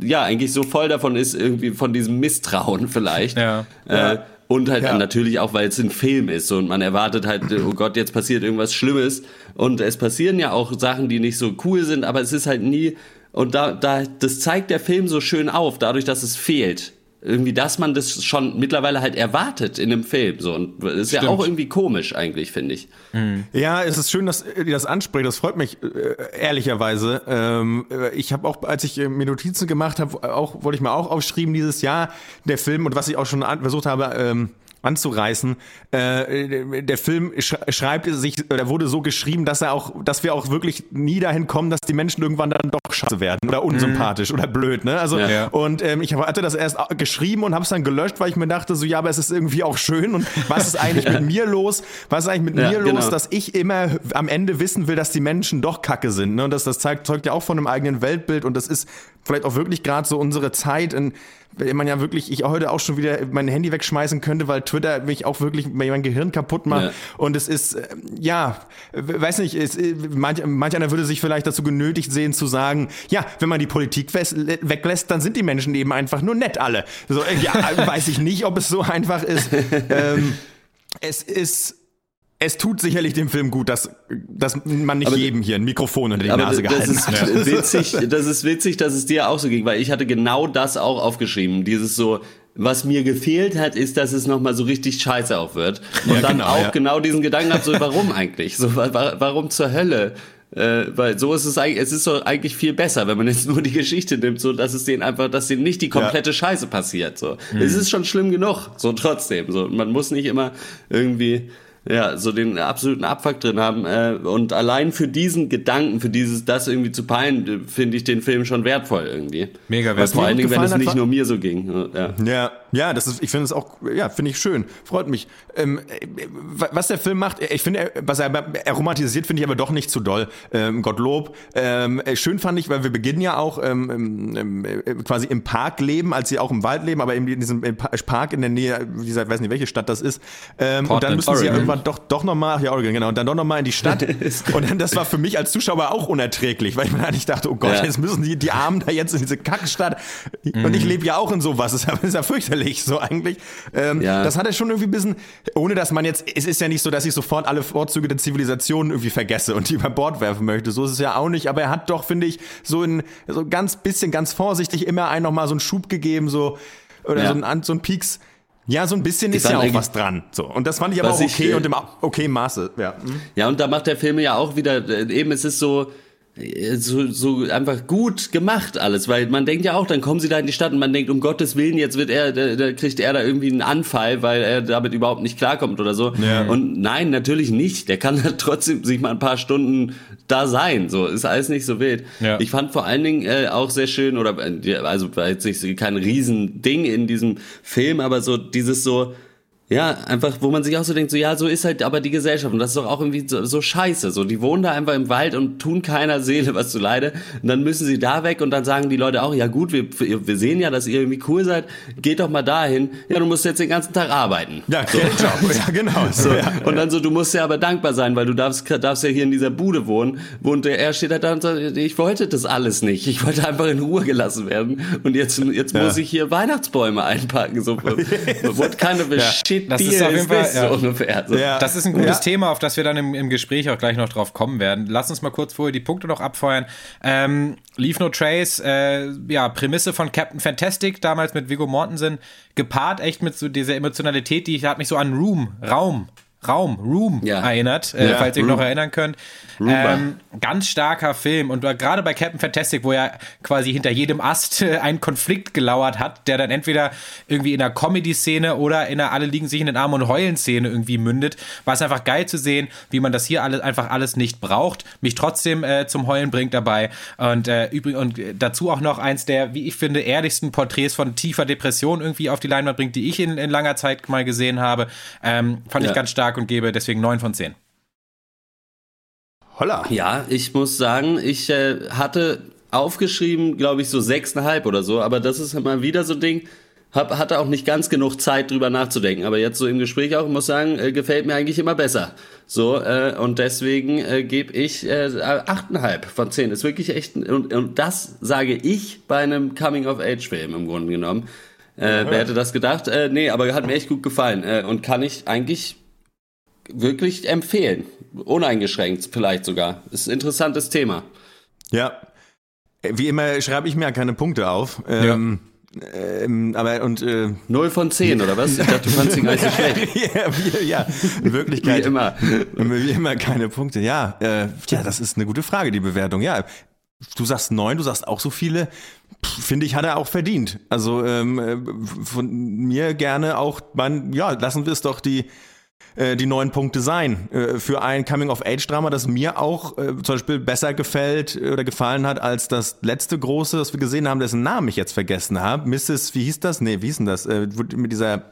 ja eigentlich so voll davon ist irgendwie von diesem Misstrauen vielleicht. Ja. Äh, und halt ja. natürlich auch, weil es ein Film ist und man erwartet halt, oh Gott, jetzt passiert irgendwas Schlimmes. Und es passieren ja auch Sachen, die nicht so cool sind, aber es ist halt nie, und da, da, das zeigt der Film so schön auf, dadurch, dass es fehlt irgendwie, dass man das schon mittlerweile halt erwartet in einem Film. So. Und das ist Stimmt. ja auch irgendwie komisch eigentlich, finde ich. Mhm. Ja, es ist schön, dass ihr das anspricht. Das freut mich äh, ehrlicherweise. Ähm, äh, ich habe auch, als ich mir Notizen gemacht habe, auch wollte ich mal auch aufschreiben dieses Jahr der Film und was ich auch schon versucht habe, ähm, anzureißen. Äh, der Film schreibt sich, oder wurde so geschrieben, dass er auch, dass wir auch wirklich nie dahin kommen, dass die Menschen irgendwann dann doch scheiße werden oder unsympathisch mhm. oder blöd. Ne? Also ja. und ähm, ich hatte das erst geschrieben und habe es dann gelöscht, weil ich mir dachte, so ja, aber es ist irgendwie auch schön und was ist eigentlich mit mir los? Was ist eigentlich mit ja, mir genau. los, dass ich immer am Ende wissen will, dass die Menschen doch Kacke sind. Ne? Und das, das zeigt, zeugt ja auch von einem eigenen Weltbild und das ist vielleicht auch wirklich gerade so unsere Zeit, in weil man ja wirklich, ich heute auch schon wieder mein Handy wegschmeißen könnte, weil Twitter mich auch wirklich mein Gehirn kaputt macht. Ja. Und es ist, äh, ja, weiß nicht, es, äh, manch, manch einer würde sich vielleicht dazu genötigt sehen zu sagen, ja, wenn man die Politik weglässt, dann sind die Menschen eben einfach nur nett alle. So, äh, ja, weiß ich nicht, ob es so einfach ist. ähm, es ist es tut sicherlich dem Film gut, dass, dass man nicht aber, jedem hier ein Mikrofon in die Nase gehalten das ist hat. Witzig, das ist witzig, dass es dir auch so ging, weil ich hatte genau das auch aufgeschrieben. Dieses so, was mir gefehlt hat, ist, dass es nochmal so richtig scheiße auch wird. Und ja, dann genau, auch ja. genau diesen Gedanken habe, so warum eigentlich? So, warum zur Hölle? Äh, weil so ist es eigentlich, es ist doch eigentlich viel besser, wenn man jetzt nur die Geschichte nimmt, so dass es denen einfach, dass denen nicht die komplette ja. Scheiße passiert. So, mhm. es ist schon schlimm genug, so trotzdem. So, man muss nicht immer irgendwie ja, so den absoluten Abfuck drin haben. Äh, und allein für diesen Gedanken, für dieses, das irgendwie zu peilen, finde ich den Film schon wertvoll irgendwie. Mega wertvoll. Vor allen Dingen, wenn es nicht nur mir so ging. Ja, ja, ja das ist, ich finde es auch, ja, finde ich schön. Freut mich. Ähm, was der Film macht, ich finde, was er, er romantisiert, finde ich aber doch nicht zu doll. Ähm, Gottlob. Ähm, schön fand ich, weil wir beginnen ja auch ähm, äh, quasi im Park leben, als sie auch im Wald leben, aber eben in diesem Park in der Nähe, dieser, weiß nicht, welche Stadt das ist. Ähm, und dann müssen sie ja irgendwann doch, doch nochmal, ja, Oregon, genau, und dann doch nochmal in die Stadt. und dann, das war für mich als Zuschauer auch unerträglich, weil ich mir eigentlich dachte, oh Gott, ja. jetzt müssen die, die Armen da jetzt in diese Kackstadt. Mhm. Und ich lebe ja auch in sowas, das ist ja, das fürchterlich, so eigentlich. Ähm, ja. Das hat er schon irgendwie ein bisschen, ohne dass man jetzt, es ist ja nicht so, dass ich sofort alle Vorzüge der Zivilisation irgendwie vergesse und die über Bord werfen möchte. So ist es ja auch nicht, aber er hat doch, finde ich, so ein, so ganz bisschen, ganz vorsichtig immer einen nochmal so einen Schub gegeben, so, oder ja. so ein, so ein Pieks ja, so ein bisschen ist ja auch was dran. So. Und das fand ich aber auch okay ich, und im okay Maße. Ja. Mhm. ja, und da macht der Film ja auch wieder, äh, eben es ist so, so, so einfach gut gemacht alles, weil man denkt ja auch, dann kommen sie da in die Stadt und man denkt, um Gottes Willen, jetzt wird er, da, da kriegt er da irgendwie einen Anfall, weil er damit überhaupt nicht klarkommt oder so. Ja. Und nein, natürlich nicht. Der kann da trotzdem sich mal ein paar Stunden da sein. So ist alles nicht so wild. Ja. Ich fand vor allen Dingen äh, auch sehr schön oder äh, also war jetzt nicht kein Riesending in diesem Film, aber so dieses so ja, einfach, wo man sich auch so denkt, so ja, so ist halt aber die Gesellschaft und das ist doch auch irgendwie so, so scheiße. So, die wohnen da einfach im Wald und tun keiner Seele was zu leide. Und dann müssen sie da weg und dann sagen die Leute auch, ja gut, wir, wir sehen ja, dass ihr irgendwie cool seid, geht doch mal dahin. Ja, du musst jetzt den ganzen Tag arbeiten. Ja, so. Job. ja genau. So. Ja, und dann so, du musst ja aber dankbar sein, weil du darfst, darfst ja hier in dieser Bude wohnen. Und er steht halt da und sagt, ich wollte das alles nicht. Ich wollte einfach in Ruhe gelassen werden. Und jetzt, jetzt ja. muss ich hier Weihnachtsbäume einpacken. So, what kind of a shit das ist auf jeden Fall ja. ungefähr. So. Ja. Das ist ein gutes ja. Thema, auf das wir dann im, im, Gespräch auch gleich noch drauf kommen werden. Lass uns mal kurz vorher die Punkte noch abfeuern. Ähm, Leave No Trace, äh, ja, Prämisse von Captain Fantastic, damals mit Viggo Mortensen, gepaart echt mit so dieser Emotionalität, die hat mich so an Room, Raum Raum, Room ja. erinnert, äh, ja, falls ihr euch noch erinnern könnt. Ähm, ganz starker Film und gerade bei Captain Fantastic, wo ja quasi hinter jedem Ast äh, ein Konflikt gelauert hat, der dann entweder irgendwie in einer Comedy-Szene oder in einer Alle liegen sich in den Armen und heulen-Szene irgendwie mündet, war es einfach geil zu sehen, wie man das hier alles einfach alles nicht braucht, mich trotzdem äh, zum Heulen bringt dabei und äh, übrigens und dazu auch noch eins der, wie ich finde, ehrlichsten Porträts von tiefer Depression irgendwie auf die Leinwand bringt, die ich in, in langer Zeit mal gesehen habe. Ähm, fand ja. ich ganz stark und gebe deswegen 9 von 10. Holla. Ja, ich muss sagen, ich äh, hatte aufgeschrieben, glaube ich, so 6,5 oder so, aber das ist mal wieder so ein Ding, hab, hatte auch nicht ganz genug Zeit drüber nachzudenken, aber jetzt so im Gespräch auch, muss sagen, äh, gefällt mir eigentlich immer besser. So, äh, und deswegen äh, gebe ich äh, 8,5 von 10. Ist wirklich echt, und, und das sage ich bei einem Coming-of-Age-Film im Grunde genommen. Äh, wer hätte das gedacht? Äh, nee, aber hat mir echt gut gefallen äh, und kann ich eigentlich wirklich empfehlen. Uneingeschränkt vielleicht sogar. Ist ein interessantes Thema. Ja. Wie immer schreibe ich mir ja keine Punkte auf. Ähm, ähm, aber und äh, null von zehn oder was? Ich dachte, du fandst ihn gar nicht so schlecht. ja, wie, ja, in Wirklichkeit wie immer, wie immer keine Punkte. Ja, äh, ja, das ist eine gute Frage, die Bewertung. Ja, du sagst neun, du sagst auch so viele. Finde ich, hat er auch verdient. Also ähm, äh, von mir gerne auch, man, ja, lassen wir es doch die äh, die neun Punkte sein. Äh, für ein Coming-of-Age-Drama, das mir auch äh, zum Beispiel besser gefällt oder gefallen hat als das letzte große, das wir gesehen haben, dessen Namen ich jetzt vergessen habe. Mrs., wie hieß das? Nee, wie hieß denn das? mit dieser,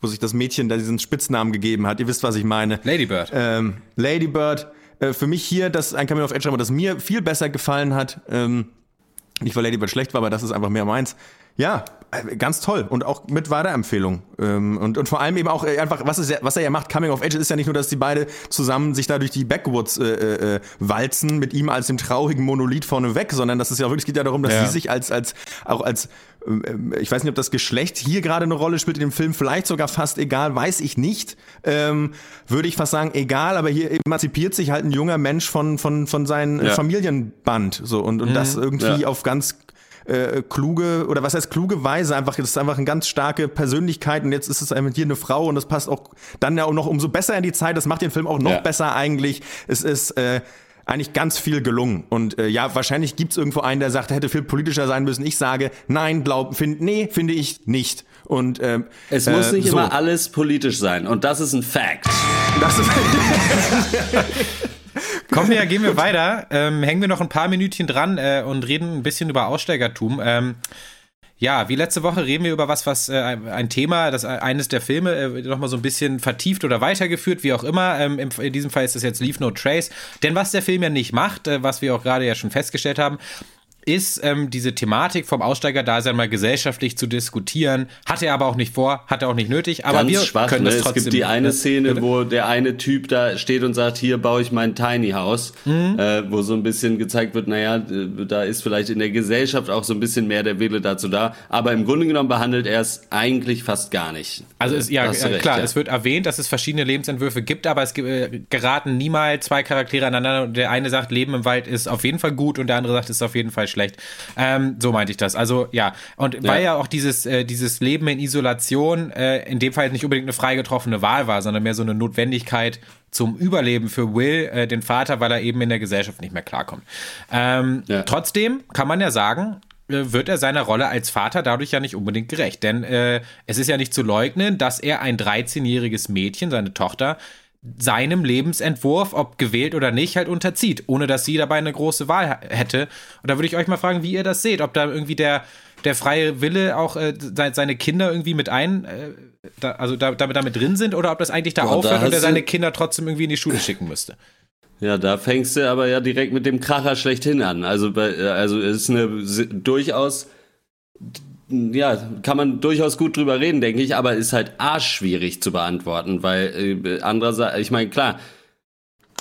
wo sich das Mädchen da diesen Spitznamen gegeben hat. Ihr wisst, was ich meine. Ladybird. Ähm, Ladybird. für mich hier das ein Coming-of-Age-Drama, das mir viel besser gefallen hat. Ähm, nicht, weil Ladybird schlecht war, aber das ist einfach mehr meins. Ja, äh, ganz toll und auch mit Weiterempfehlung. Ähm, und, und vor allem eben auch äh, einfach, was, ist, was er ja macht, Coming of Age, ist ja nicht nur, dass die beide zusammen sich da durch die Backwoods äh, äh, walzen, mit ihm als dem traurigen Monolith vorneweg, sondern das ist ja wirklich, es geht ja darum, dass ja. sie sich als, als, auch als, äh, ich weiß nicht, ob das Geschlecht hier gerade eine Rolle spielt in dem Film, vielleicht sogar fast egal, weiß ich nicht. Ähm, würde ich fast sagen, egal, aber hier emanzipiert sich halt ein junger Mensch von, von, von seinem ja. Familienband, so, und, und mhm. das irgendwie ja. auf ganz äh, kluge, oder was heißt kluge Weise, einfach, das ist einfach eine ganz starke Persönlichkeit und jetzt ist es einfach hier eine Frau und das passt auch dann ja auch noch umso besser in die Zeit, das macht den Film auch noch ja. besser eigentlich. Es ist, äh, eigentlich ganz viel gelungen. Und äh, ja, wahrscheinlich gibt's irgendwo einen, der sagt, er hätte viel politischer sein müssen. Ich sage, nein, glaub, find, nee, finde ich nicht. Und ähm, es muss nicht so. immer alles politisch sein. Und das ist ein Fact. Das ist Kommen wir, gehen wir weiter. Ähm, hängen wir noch ein paar Minütchen dran äh, und reden ein bisschen über Aussteigertum. Ähm, ja, wie letzte Woche reden wir über was, was äh, ein Thema, das eines der Filme äh, nochmal so ein bisschen vertieft oder weitergeführt, wie auch immer. Ähm, im, in diesem Fall ist das jetzt Leave No Trace. Denn was der Film ja nicht macht, äh, was wir auch gerade ja schon festgestellt haben, ist ähm, diese Thematik vom Aussteigerdasein mal gesellschaftlich zu diskutieren. Hat er aber auch nicht vor, hat er auch nicht nötig. Aber Ganz wir schwach, können ne? das trotzdem. Es gibt die eine Szene, bitte? wo der eine Typ da steht und sagt, hier baue ich mein Tiny House, mhm. äh, wo so ein bisschen gezeigt wird, naja, da ist vielleicht in der Gesellschaft auch so ein bisschen mehr der Wille dazu da. Aber im Grunde genommen behandelt er es eigentlich fast gar nicht. Also es, ja, recht, klar, ja. es wird erwähnt, dass es verschiedene Lebensentwürfe gibt, aber es äh, geraten niemals zwei Charaktere aneinander und der eine sagt, Leben im Wald ist auf jeden Fall gut und der andere sagt, es ist auf jeden Fall schlecht schlecht. Ähm, so meinte ich das. Also ja, und ja. weil ja auch dieses, äh, dieses Leben in Isolation äh, in dem Fall nicht unbedingt eine frei getroffene Wahl war, sondern mehr so eine Notwendigkeit zum Überleben für Will, äh, den Vater, weil er eben in der Gesellschaft nicht mehr klarkommt. Ähm, ja. Trotzdem kann man ja sagen, äh, wird er seiner Rolle als Vater dadurch ja nicht unbedingt gerecht. Denn äh, es ist ja nicht zu leugnen, dass er ein 13-jähriges Mädchen, seine Tochter, seinem Lebensentwurf, ob gewählt oder nicht, halt unterzieht, ohne dass sie dabei eine große Wahl hätte. Und da würde ich euch mal fragen, wie ihr das seht, ob da irgendwie der, der freie Wille auch äh, seine Kinder irgendwie mit ein, äh, da, also da, damit, damit drin sind oder ob das eigentlich da Boah, aufhört da und er seine Kinder trotzdem irgendwie in die Schule schicken müsste. Ja, da fängst du aber ja direkt mit dem Kracher schlechthin an. Also, bei, also es ist eine durchaus ja, kann man durchaus gut drüber reden, denke ich, aber ist halt arschschwierig zu beantworten, weil äh, andererseits, ich meine, klar,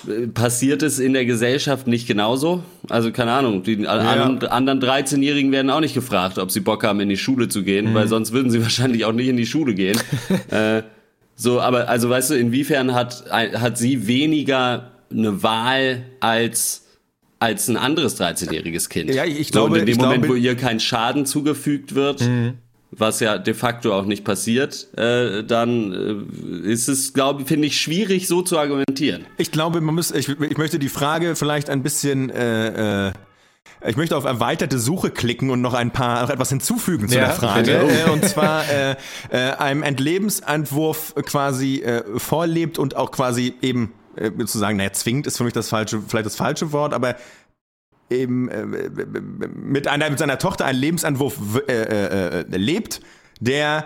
äh, passiert es in der Gesellschaft nicht genauso? Also keine Ahnung, die ja. anderen, anderen 13-Jährigen werden auch nicht gefragt, ob sie Bock haben, in die Schule zu gehen, mhm. weil sonst würden sie wahrscheinlich auch nicht in die Schule gehen. äh, so, aber also weißt du, inwiefern hat, hat sie weniger eine Wahl als als ein anderes 13-jähriges Kind. Ja, ich, ich so, glaube, in dem Moment, glaube, wo ihr kein Schaden zugefügt wird, mhm. was ja de facto auch nicht passiert, äh, dann äh, ist es, glaube ich, finde ich schwierig, so zu argumentieren. Ich glaube, man muss, ich, ich möchte die Frage vielleicht ein bisschen äh, äh, ich möchte auf erweiterte Suche klicken und noch ein paar noch etwas hinzufügen zu ja, der Frage. Äh, und zwar äh, äh, einem Entlebensentwurf quasi äh, vorlebt und auch quasi eben äh, zu sagen, naja, zwingend ist für mich das falsche, vielleicht das falsche Wort, aber eben äh, mit einer mit seiner Tochter einen Lebensentwurf äh, äh, äh, lebt, der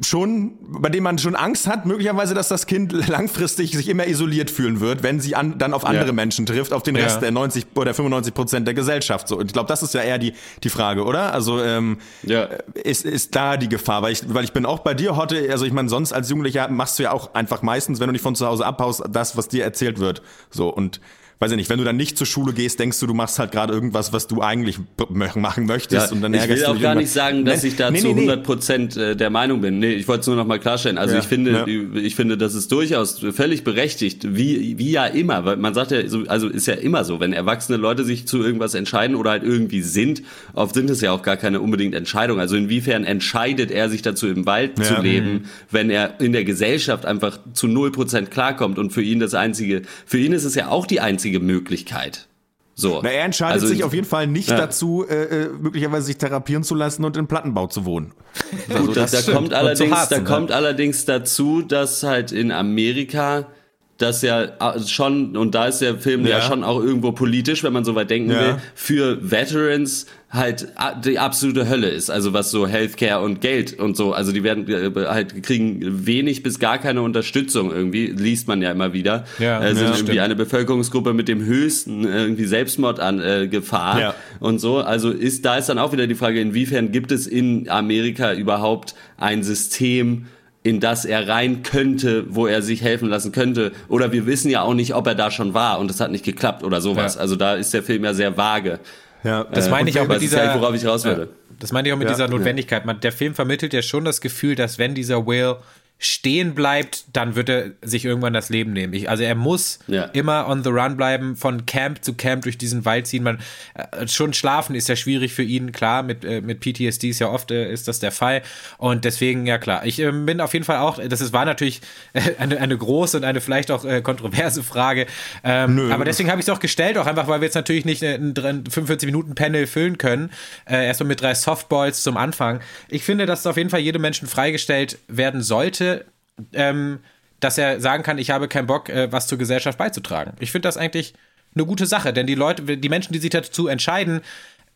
schon, bei dem man schon Angst hat, möglicherweise, dass das Kind langfristig sich immer isoliert fühlen wird, wenn sie an, dann auf andere ja. Menschen trifft, auf den Rest ja. der 90 oder 95 Prozent der Gesellschaft. So, und ich glaube, das ist ja eher die, die Frage, oder? Also ähm, ja. ist, ist da die Gefahr, weil ich, weil ich bin auch bei dir, Hotte, also ich meine, sonst als Jugendlicher machst du ja auch einfach meistens, wenn du nicht von zu Hause abhaust, das, was dir erzählt wird. So, und weiß ich nicht, wenn du dann nicht zur Schule gehst, denkst du, du machst halt gerade irgendwas, was du eigentlich machen möchtest ja, und dann ärgerst du Ich will auch gar nicht sagen, dass ich da nee, zu nee, 100 Prozent äh, der Meinung bin. Nee, ich wollte es nur noch mal klarstellen. Also ja, ich finde, ja. ich finde, das ist durchaus völlig berechtigt, wie, wie ja immer, weil man sagt ja, also ist ja immer so, wenn erwachsene Leute sich zu irgendwas entscheiden oder halt irgendwie sind, oft sind es ja auch gar keine unbedingt Entscheidungen. Also inwiefern entscheidet er sich dazu, im Wald zu leben, mhm. wenn er in der Gesellschaft einfach zu 0 Prozent klarkommt und für ihn das einzige, für ihn ist es ja auch die einzige einzige Möglichkeit. So. Na, er entscheidet also, sich auf jeden Fall nicht ja. dazu, äh, äh, möglicherweise sich therapieren zu lassen und in Plattenbau zu wohnen. Also Gut, das, da, kommt allerdings, Harzen, da ne? kommt allerdings dazu, dass halt in Amerika das ja äh, schon, und da ist der Film ja, ja schon auch irgendwo politisch, wenn man so weit denken ja. will, für Veterans halt die absolute Hölle ist. Also was so Healthcare und Geld und so. Also die werden äh, halt kriegen wenig bis gar keine Unterstützung irgendwie. Liest man ja immer wieder. Ja, äh, sind ja, irgendwie stimmt. eine Bevölkerungsgruppe mit dem höchsten äh, irgendwie Selbstmord an äh, Gefahr ja. und so. Also ist da ist dann auch wieder die Frage, inwiefern gibt es in Amerika überhaupt ein System, in das er rein könnte, wo er sich helfen lassen könnte. Oder wir wissen ja auch nicht, ob er da schon war und es hat nicht geklappt oder sowas. Ja. Also da ist der Film ja sehr vage. Ja, das äh, meine ich auch mit dieser, ja, worauf ich raus will. Das meine ich auch mit ja, dieser Notwendigkeit. Man, der Film vermittelt ja schon das Gefühl, dass wenn dieser Will stehen bleibt, dann wird er sich irgendwann das Leben nehmen. Ich, also er muss ja. immer on the run bleiben, von Camp zu Camp durch diesen Wald ziehen. Man, äh, schon schlafen ist ja schwierig für ihn, klar, mit, äh, mit PTSD ist ja oft äh, ist das der Fall. Und deswegen, ja klar, ich äh, bin auf jeden Fall auch, das ist, war natürlich äh, eine, eine große und eine vielleicht auch äh, kontroverse Frage. Ähm, aber deswegen habe ich es auch gestellt, auch einfach, weil wir jetzt natürlich nicht ein 45-Minuten-Panel füllen können. Äh, erstmal mit drei Softballs zum Anfang. Ich finde, dass auf jeden Fall jedem Menschen freigestellt werden sollte ähm, dass er sagen kann, ich habe keinen Bock, äh, was zur Gesellschaft beizutragen. Ich finde das eigentlich eine gute Sache, denn die Leute, die Menschen, die sich dazu entscheiden,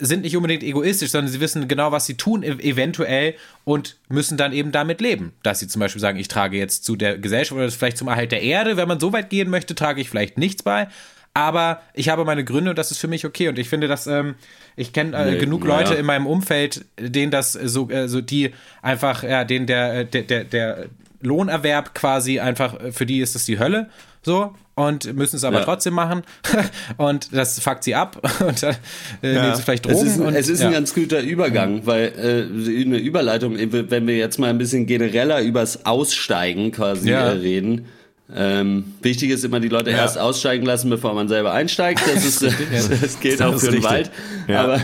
sind nicht unbedingt egoistisch, sondern sie wissen genau, was sie tun, eventuell, und müssen dann eben damit leben. Dass sie zum Beispiel sagen, ich trage jetzt zu der Gesellschaft oder vielleicht zum Erhalt der Erde, wenn man so weit gehen möchte, trage ich vielleicht nichts bei. Aber ich habe meine Gründe und das ist für mich okay. Und ich finde, dass ähm, ich kenne äh, nee, genug Leute ja. in meinem Umfeld, denen das so, äh, so die einfach, ja, denen der, äh, der, der, der Lohnerwerb quasi einfach, äh, für die ist das die Hölle. So, und müssen es aber ja. trotzdem machen. und das fuckt sie ab und dann äh, ja. nehmen sie vielleicht Drogen. Es ist, und, es ist ja. ein ganz guter Übergang, mhm. weil äh, eine Überleitung, wenn wir jetzt mal ein bisschen genereller übers Aussteigen quasi äh, reden. Ähm, wichtig ist immer, die Leute erst aussteigen lassen, bevor man selber einsteigt. Das, ist, das gilt das auch für den Wald. Aber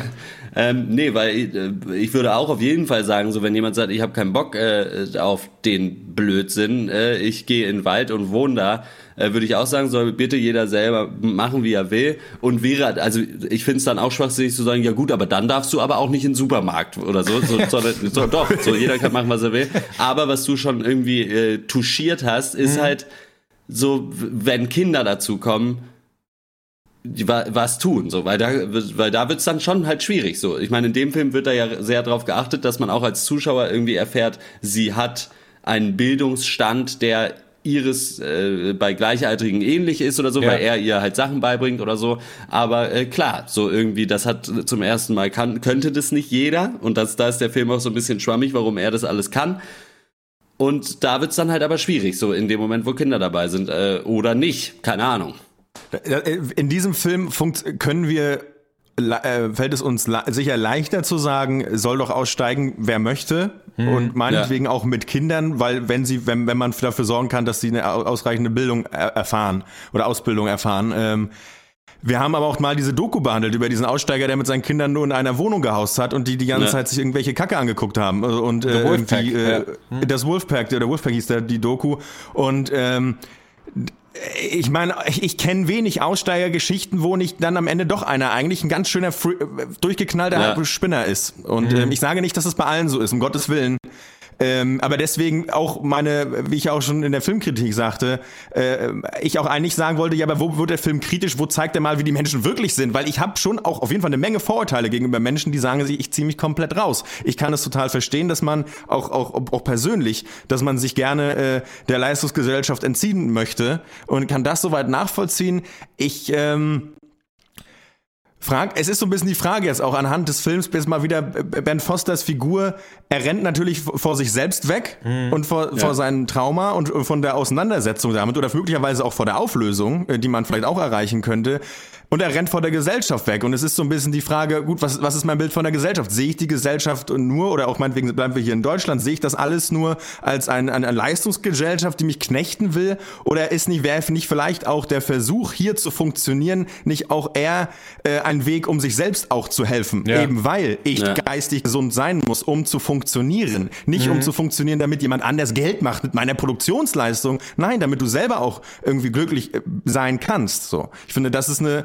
ähm, nee, weil ich, äh, ich würde auch auf jeden Fall sagen, so wenn jemand sagt, ich habe keinen Bock äh, auf den Blödsinn, äh, ich gehe in den Wald und wohne da, äh, würde ich auch sagen, soll bitte jeder selber machen, wie er will. Und wäre, also ich finde es dann auch schwachsinnig zu sagen, ja gut, aber dann darfst du aber auch nicht in den Supermarkt oder so. so, so, so doch, so jeder kann machen, was er will. Aber was du schon irgendwie äh, touchiert hast, ist mhm. halt so, wenn Kinder dazu kommen, was tun, so, weil da, weil da wird's dann schon halt schwierig, so. Ich meine, in dem Film wird da ja sehr darauf geachtet, dass man auch als Zuschauer irgendwie erfährt, sie hat einen Bildungsstand, der ihres äh, bei Gleichaltrigen ähnlich ist oder so, ja. weil er ihr halt Sachen beibringt oder so. Aber äh, klar, so irgendwie, das hat zum ersten Mal kann, könnte das nicht jeder und das, da ist der Film auch so ein bisschen schwammig, warum er das alles kann. Und da wird's dann halt aber schwierig, so in dem Moment, wo Kinder dabei sind äh, oder nicht, keine Ahnung. In diesem Film können wir äh, fällt es uns sicher leichter zu sagen, soll doch aussteigen, wer möchte. Hm, und meinetwegen ja. auch mit Kindern, weil wenn sie, wenn, wenn man dafür sorgen kann, dass sie eine ausreichende Bildung erfahren oder Ausbildung erfahren. Ähm, wir haben aber auch mal diese Doku behandelt über diesen Aussteiger, der mit seinen Kindern nur in einer Wohnung gehaust hat und die die ganze ja. Zeit sich irgendwelche Kacke angeguckt haben. Und äh, äh, ja. hm. das Wolfpack, der Wolfpack hieß der, die Doku. Und ähm, ich meine, ich, kenne wenig Aussteigergeschichten, wo nicht dann am Ende doch einer eigentlich ein ganz schöner, durchgeknallter ja. Spinner ist. Und mhm. ähm, ich sage nicht, dass es bei allen so ist, um Gottes Willen. Ähm, aber deswegen auch meine, wie ich auch schon in der Filmkritik sagte, äh, ich auch eigentlich sagen wollte, ja, aber wo wird der Film kritisch, wo zeigt er mal, wie die Menschen wirklich sind? Weil ich habe schon auch auf jeden Fall eine Menge Vorurteile gegenüber Menschen, die sagen, ich ziehe mich komplett raus. Ich kann es total verstehen, dass man auch, auch, auch persönlich, dass man sich gerne äh, der Leistungsgesellschaft entziehen möchte und kann das soweit nachvollziehen. Ich ähm, Frag, es ist so ein bisschen die Frage jetzt auch anhand des Films, bis mal wieder Ben Fosters Figur, er rennt natürlich vor sich selbst weg mhm. und vor, ja. vor seinem Trauma und von der Auseinandersetzung damit oder möglicherweise auch vor der Auflösung, äh, die man vielleicht auch erreichen könnte. Und er rennt vor der Gesellschaft weg. Und es ist so ein bisschen die Frage, gut, was, was ist mein Bild von der Gesellschaft? Sehe ich die Gesellschaft nur, oder auch meinetwegen bleiben wir hier in Deutschland, sehe ich das alles nur als ein, eine Leistungsgesellschaft, die mich knechten will? Oder ist nicht, wäre nicht vielleicht auch der Versuch, hier zu funktionieren, nicht auch eher äh, ein Weg, um sich selbst auch zu helfen? Ja. Eben weil ich ja. geistig gesund sein muss, um zu funktionieren. Nicht mhm. um zu funktionieren, damit jemand anders Geld macht mit meiner Produktionsleistung. Nein, damit du selber auch irgendwie glücklich äh, sein kannst. So. Ich finde, das ist eine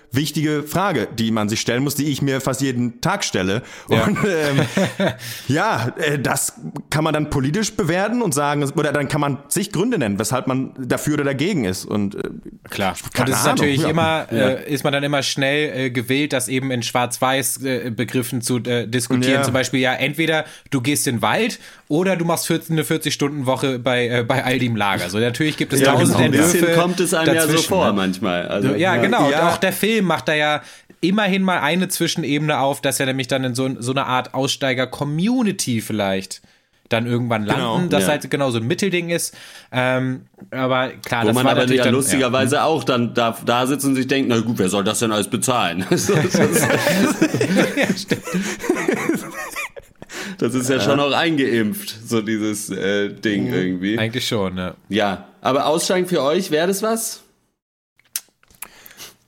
wichtige Frage, die man sich stellen muss, die ich mir fast jeden Tag stelle. Ja. Und ähm, ja, äh, das kann man dann politisch bewerten und sagen, oder dann kann man sich Gründe nennen, weshalb man dafür oder dagegen ist. Und äh, klar, und es ist natürlich ja. immer, äh, ist man dann immer schnell äh, gewillt, das eben in Schwarz-Weiß äh, Begriffen zu äh, diskutieren. Ja. Zum Beispiel, ja, entweder du gehst in den Wald oder du machst 14, eine 40-Stunden-Woche bei, äh, bei Aldi im Lager. So, natürlich gibt es ja, tausend genau. Entwürfe. kommt es einem ja so vor ne? manchmal. Also, ja, genau. Ja. Auch der Film Film macht er ja immerhin mal eine Zwischenebene auf, dass er nämlich dann in so, so eine Art Aussteiger-Community vielleicht dann irgendwann landen, genau, das ja. halt genau so ein Mittelding ist. Ähm, aber klar, Wo das man war aber natürlich ja dann, lustigerweise ja. auch dann da, da sitzt und sich denkt, na gut, wer soll das denn alles bezahlen? ja, stimmt. Das ist ja schon auch eingeimpft, so dieses äh, Ding irgendwie. Eigentlich schon, ja. Ja, aber Aussteigen für euch, wäre das was?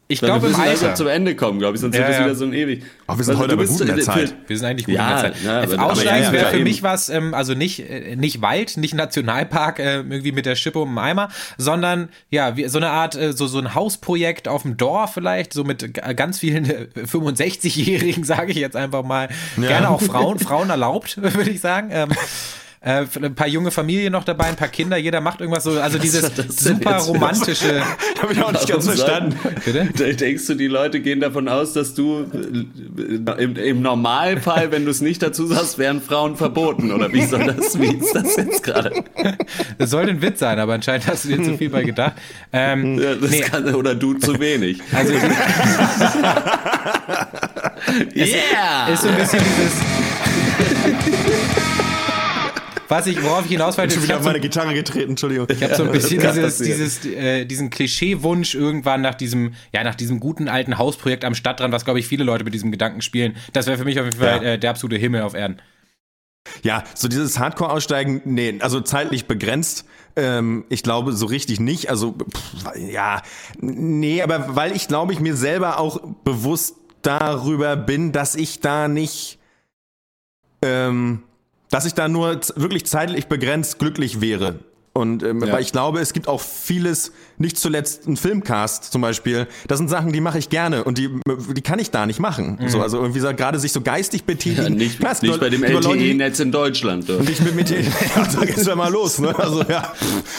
Ich glaube im Alter. zum Ende kommen, glaube ich, sonst ja, wird das ja. wieder so ein ewig. Oh, wir sind also, heute aber gut in der Zeit. Wir sind eigentlich gut ja, in der Zeit. Ja, aber, Aussteigen wäre für mich was, ähm, also nicht, äh, nicht Wald, nicht Nationalpark, äh, irgendwie mit der Schippe um den Eimer, sondern ja, wie, so eine Art, äh, so, so ein Hausprojekt auf dem Dorf vielleicht, so mit ganz vielen 65-Jährigen, sage ich jetzt einfach mal. Gerne auch Frauen, Frauen erlaubt, würde ich sagen. Ähm, äh, ein paar junge Familien noch dabei, ein paar Kinder, jeder macht irgendwas so, also dieses super romantische. Habe ich auch nicht ganz verstanden. Bitte? Denkst du, die Leute gehen davon aus, dass du äh, im, im Normalfall, wenn du es nicht dazu sagst, wären Frauen verboten oder wie soll das, wie ist das jetzt gerade? Das sollte ein Witz sein, aber anscheinend hast du dir zu viel bei gedacht. Ähm, ja, nee. kann, oder du zu wenig. Also, yeah! Ist, ist so ein bisschen dieses was ich, worauf ich hinaus wollte, ich bin wieder auf meine Gitarre getreten, Entschuldigung. Ich habe so ein bisschen dieses, dieses, äh, diesen Klischeewunsch irgendwann nach diesem, ja, nach diesem guten alten Hausprojekt am Stadtrand, was glaube ich viele Leute mit diesem Gedanken spielen. Das wäre für mich auf jeden Fall ja. äh, der absolute Himmel auf Erden. Ja, so dieses Hardcore-Aussteigen, nee, also zeitlich begrenzt. Ähm, ich glaube so richtig nicht. Also pff, ja, nee, aber weil ich glaube ich mir selber auch bewusst darüber bin, dass ich da nicht ähm, dass ich da nur wirklich zeitlich begrenzt glücklich wäre. Und ähm, ja. weil ich glaube, es gibt auch vieles, nicht zuletzt ein Filmcast zum Beispiel. Das sind Sachen, die mache ich gerne und die, die kann ich da nicht machen. Mhm. So, also irgendwie so, gerade sich so geistig betätigen. Ja, nicht, Klar, nicht nur, bei dem LTE-Netz in Deutschland. Doch. Nicht mit, mit ja, da geht's ja mal los. Ne? Also ja,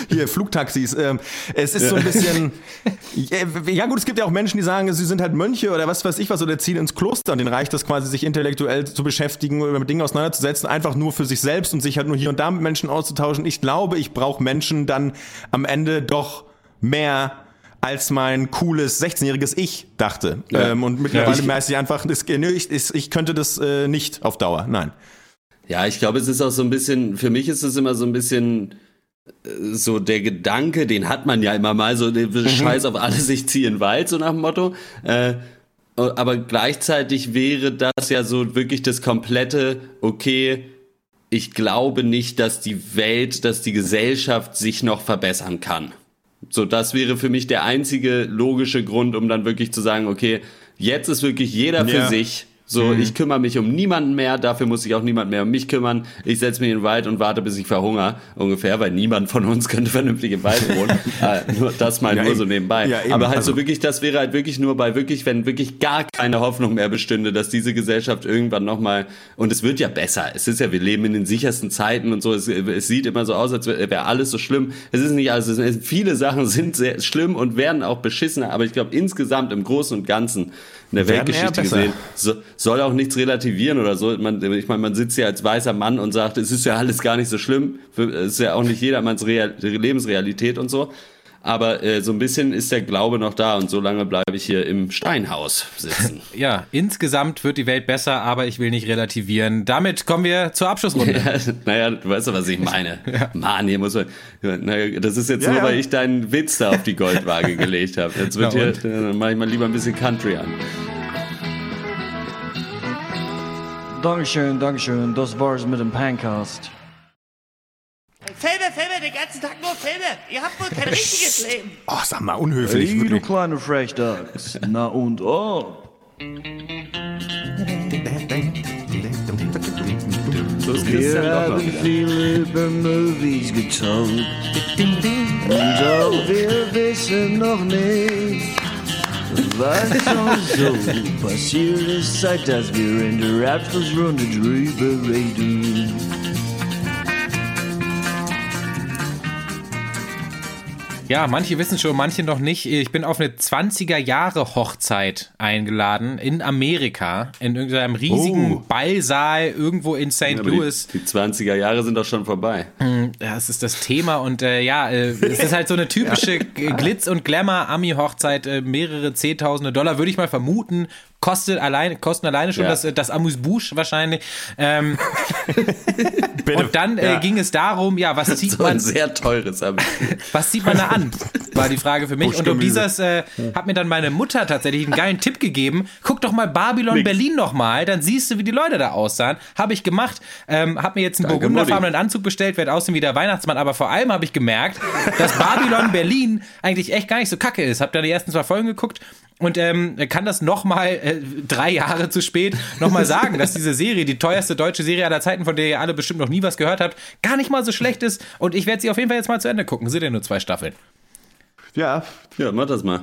hier Flugtaxis. Ähm, es ist ja. so ein bisschen. Ja gut, es gibt ja auch Menschen, die sagen, sie sind halt Mönche oder was weiß ich was oder ziehen ins Kloster und denen reicht das quasi, sich intellektuell zu beschäftigen oder mit Dingen auseinanderzusetzen, einfach nur für sich selbst und sich halt nur hier und da mit Menschen auszutauschen. Ich glaube, ich brauche Menschen dann am Ende doch mehr als mein cooles 16-jähriges Ich dachte. Ja. Ähm, und mittlerweile ja, weiß ich einfach, das, ich, ich könnte das äh, nicht auf Dauer. Nein. Ja, ich glaube, es ist auch so ein bisschen, für mich ist es immer so ein bisschen äh, so der Gedanke, den hat man ja immer mal, so mhm. Scheiß auf alles, ich ziehe in den Wald, so nach dem Motto. Äh, aber gleichzeitig wäre das ja so wirklich das komplette, okay, ich glaube nicht, dass die Welt, dass die Gesellschaft sich noch verbessern kann. So, das wäre für mich der einzige logische Grund, um dann wirklich zu sagen, okay, jetzt ist wirklich jeder für ja. sich so, mhm. ich kümmere mich um niemanden mehr, dafür muss sich auch niemand mehr um mich kümmern. Ich setze mich in den Wald und warte, bis ich verhungere, ungefähr, weil niemand von uns könnte vernünftig im Wald wohnen. äh, nur das mal ja, nur so nebenbei. Ja, Aber halt also. so wirklich, das wäre halt wirklich nur bei wirklich, wenn wirklich gar keine Hoffnung mehr bestünde, dass diese Gesellschaft irgendwann nochmal, und es wird ja besser. Es ist ja, wir leben in den sichersten Zeiten und so. Es, es sieht immer so aus, als wäre alles so schlimm. Es ist nicht alles. viele Sachen sind sehr schlimm und werden auch beschissener. Aber ich glaube, insgesamt im Großen und Ganzen in der Weltgeschichte gesehen. So, soll auch nichts relativieren oder so. Man, ich meine, man sitzt ja als weißer Mann und sagt, es ist ja alles gar nicht so schlimm. Es ist ja auch nicht jedermanns Real Lebensrealität und so. Aber äh, so ein bisschen ist der Glaube noch da und so lange bleibe ich hier im Steinhaus sitzen. Ja, insgesamt wird die Welt besser, aber ich will nicht relativieren. Damit kommen wir zur Abschlussrunde. Ja, naja, du weißt ja, was ich meine. ja. Mann, hier muss man. Naja, das ist jetzt ja, nur, weil ich deinen Witz da auf die Goldwaage gelegt habe. Jetzt wird hier, dann mache ich mal lieber ein bisschen Country an. Dankeschön, Dankeschön. Das war's mit dem Pancast. Den ganzen Tag nur Filme. Ihr habt wohl kein richtiges Leben. Oh, sag mal, unhöflich. Hey, du kleine Frechdachs. Na und ob? Wir haben viel über Movies getalkt. Und wir wissen noch nicht, was uns so passiert ist, seit dass wir in der Abschlussrunde drüber reden. Ja, manche wissen schon, manche noch nicht. Ich bin auf eine 20er Jahre Hochzeit eingeladen in Amerika, in irgendeinem riesigen oh. Ballsaal irgendwo in St. Ja, Louis. Die, die, 20er Jahre sind doch schon vorbei. Hm, das ist das Thema und äh, ja, äh, es ist halt so eine typische. Glitz- und Glamour-Ami-Hochzeit, äh, mehrere Zehntausende Dollar, würde ich mal vermuten kostet allein, kosten alleine schon ja. das, das Amuse-Bouche wahrscheinlich. Ähm, und dann äh, ging es darum, ja, was zieht so man. Ein sehr teures Was zieht man da an? War die Frage für mich. Und um dieses äh, hat mir dann meine Mutter tatsächlich einen geilen Tipp gegeben. Guck doch mal Babylon Nix. Berlin nochmal, dann siehst du, wie die Leute da aussahen. Habe ich gemacht. Ähm, hab mir jetzt einen burgunderfarbenen Anzug bestellt, werde aussehen wie der Weihnachtsmann. Aber vor allem habe ich gemerkt, dass Babylon Berlin eigentlich echt gar nicht so kacke ist. Hab da die ersten zwei Folgen geguckt und ähm, kann das nochmal äh, drei Jahre zu spät nochmal sagen, dass diese Serie, die teuerste deutsche Serie aller Zeiten, von der ihr alle bestimmt noch nie was gehört habt, gar nicht mal so schlecht ist. Und ich werde sie auf jeden Fall jetzt mal zu Ende gucken. Sind ja nur zwei Staffeln. Ja. Ja, mach das mal.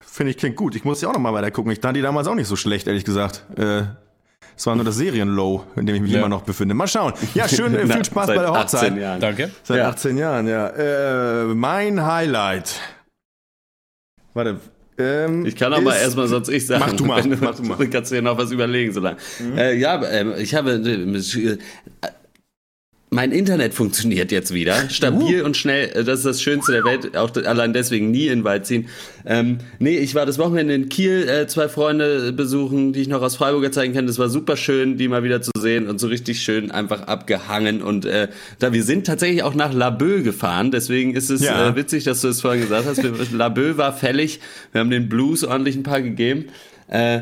Finde ich klingt gut. Ich muss ja auch nochmal weiter gucken. Ich fand die damals auch nicht so schlecht, ehrlich gesagt. Äh, es war nur das Serienlow, in dem ich mich ja. immer noch befinde. Mal schauen. Ja, schön, äh, viel Spaß bei der Hochzeit. 18 Jahren. Danke. Seit ja. 18 Jahren, ja. Äh, mein Highlight. Warte, ähm, ich kann aber erstmal sonst ich sagen. Mach du mal. Du, mach du mal. kannst du ja noch was überlegen, so lange. Mhm. Äh, ja, äh, ich habe äh, mein Internet funktioniert jetzt wieder. Stabil uh. und schnell. Äh, das ist das Schönste der Welt. Auch allein deswegen nie in Wald ziehen. Ähm, nee, ich war das Wochenende in Kiel, äh, zwei Freunde besuchen, die ich noch aus Freiburger Zeiten kenne. Das war super schön, die mal wieder zu sehen und so richtig schön einfach abgehangen. Und äh, da wir sind tatsächlich auch nach Laboe gefahren. Deswegen ist es ja. äh, witzig, dass du es vorhin gesagt hast. Laboe war fällig. Wir haben den Blues ordentlich ein paar gegeben. Äh,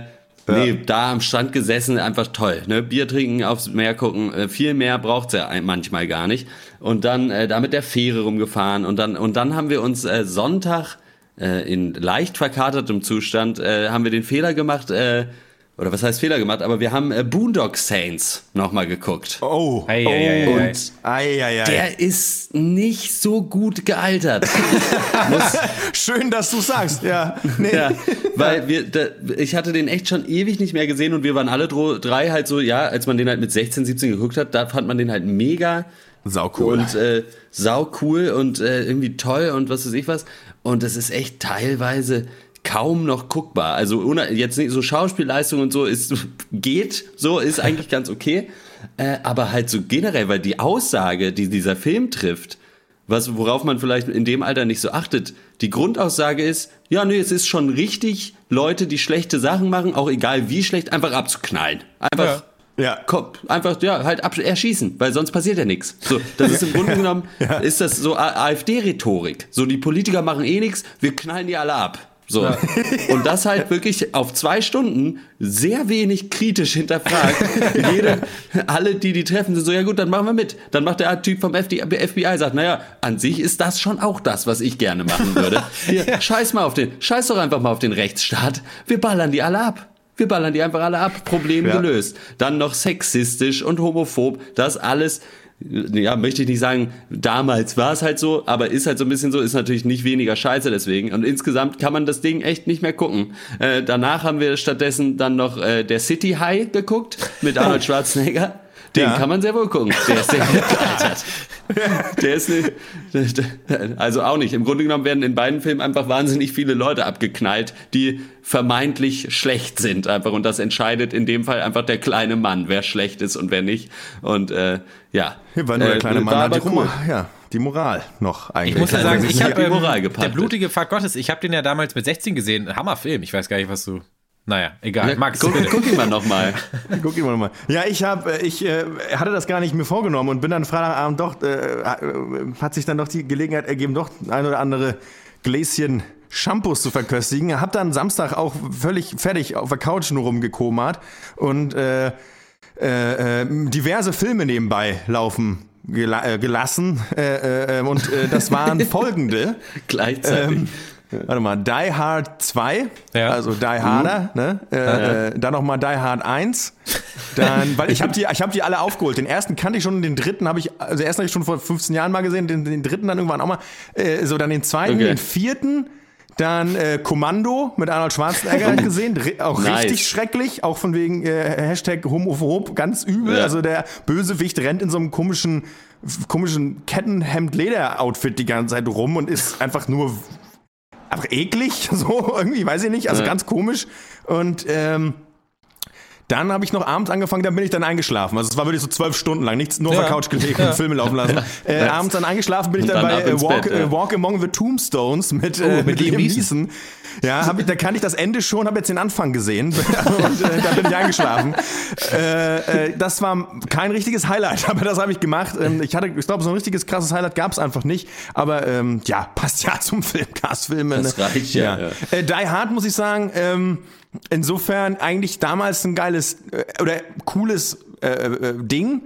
ja. Nee, da am Strand gesessen, einfach toll. Ne? Bier trinken, aufs Meer gucken, äh, viel mehr braucht's ja manchmal gar nicht. Und dann äh, da mit der Fähre rumgefahren und dann und dann haben wir uns äh, Sonntag äh, in leicht verkatertem Zustand äh, haben wir den Fehler gemacht. Äh, oder was heißt Fehler gemacht, aber wir haben äh, Boondock Saints nochmal geguckt. Oh, ei, ei, ei, und ei, ei, ei. der ist nicht so gut gealtert. Schön, dass du sagst, ja. Nee. ja weil wir, da, ich hatte den echt schon ewig nicht mehr gesehen und wir waren alle drei halt so, ja, als man den halt mit 16, 17 geguckt hat, da fand man den halt mega sau cool und äh, sau cool und äh, irgendwie toll und was weiß ich was. Und das ist echt teilweise kaum noch guckbar. Also jetzt nicht so Schauspielleistung und so ist geht, so ist eigentlich ganz okay. Äh, aber halt so generell, weil die Aussage, die dieser Film trifft, was, worauf man vielleicht in dem Alter nicht so achtet, die Grundaussage ist, ja, nee, es ist schon richtig, Leute, die schlechte Sachen machen, auch egal wie schlecht, einfach abzuknallen. Einfach. Ja. Ja. Komm, einfach, ja, halt ab, erschießen, weil sonst passiert ja nichts. So, das ist im Grunde genommen, ja. ist das so AfD-Rhetorik. So, die Politiker machen eh nichts, wir knallen die alle ab. So. Ja. Und das halt wirklich auf zwei Stunden sehr wenig kritisch hinterfragt. Jede, alle, die die treffen, sind so, ja gut, dann machen wir mit. Dann macht der Typ vom FBI, sagt, naja, an sich ist das schon auch das, was ich gerne machen würde. Hier, ja. scheiß mal auf den, scheiß doch einfach mal auf den Rechtsstaat. Wir ballern die alle ab. Wir ballern die einfach alle ab. Problem ja. gelöst. Dann noch sexistisch und homophob. Das alles ja, möchte ich nicht sagen, damals war es halt so, aber ist halt so ein bisschen so, ist natürlich nicht weniger scheiße deswegen. Und insgesamt kann man das Ding echt nicht mehr gucken. Äh, danach haben wir stattdessen dann noch äh, der City High geguckt mit Arnold Schwarzenegger. Den ja. kann man sehr wohl gucken. Der ist sehr gut gealtert. Der ist nicht, also auch nicht. Im Grunde genommen werden in beiden Filmen einfach wahnsinnig viele Leute abgeknallt, die vermeintlich schlecht sind einfach. Und das entscheidet in dem Fall einfach der kleine Mann, wer schlecht ist und wer nicht. Und äh, ja. Hier war nur der äh, kleine Mann hat die, cool. ja, die Moral noch eigentlich. Ich muss ja sagen, ich habe ähm, der blutige Pfad Gottes, ich habe den ja damals mit 16 gesehen. Hammerfilm. Ich weiß gar nicht, was du naja, egal. Ja, Max, guck, guck ihn mal nochmal. guck ihn mal nochmal. Ja, ich habe, ich äh, hatte das gar nicht mir vorgenommen und bin dann Freitagabend doch, äh, hat sich dann doch die Gelegenheit ergeben, doch ein oder andere Gläschen Shampoos zu verköstigen. Hab dann Samstag auch völlig fertig auf der Couch nur rumgekomert und äh, äh, äh diverse Filme nebenbei laufen gela äh, gelassen. Äh, und das waren folgende. Gleichzeitig. Ähm, Warte mal, Die Hard 2, ja. also Die Harder, mhm. ne? Äh, ja. äh, dann nochmal Die Hard 1. Dann, weil ich habe die, ich hab die alle aufgeholt. Den ersten kannte ich schon, den dritten habe ich, also den ersten habe ich schon vor 15 Jahren mal gesehen, den, den dritten dann irgendwann auch mal. Äh, so, dann den zweiten, okay. den vierten. Dann äh, Kommando mit Arnold Schwarzenegger gesehen, auch nice. richtig schrecklich, auch von wegen äh, Hashtag Homophob, ganz übel. Ja. Also der Bösewicht rennt in so einem komischen, komischen Kettenhemd-Leder-Outfit die ganze Zeit rum und ist einfach nur einfach eklig, so irgendwie, weiß ich nicht, also ja. ganz komisch. Und ähm, Dann habe ich noch abends angefangen, dann bin ich dann eingeschlafen. Also es war wirklich so zwölf Stunden lang, nichts nur auf der Couch gelegen und Filme laufen lassen. Äh, abends dann eingeschlafen bin ich dann, dann bei äh, Walk, Bett, äh, Walk, Among the Tombstones mit, oh, äh, mit, mit Liam Neeson. Ja, hab ich, da kann ich das Ende schon, habe jetzt den Anfang gesehen und äh, da bin ich eingeschlafen. Äh, äh, das war kein richtiges Highlight, aber das habe ich gemacht. Ähm, ich hatte, ich glaube, so ein richtiges krasses Highlight gab es einfach nicht. Aber ähm, ja, passt ja zum Filmcast-Film. Das reicht ja. ja. ja. Äh, Die Hard muss ich sagen. Ähm, insofern eigentlich damals ein geiles äh, oder cooles äh, äh, Ding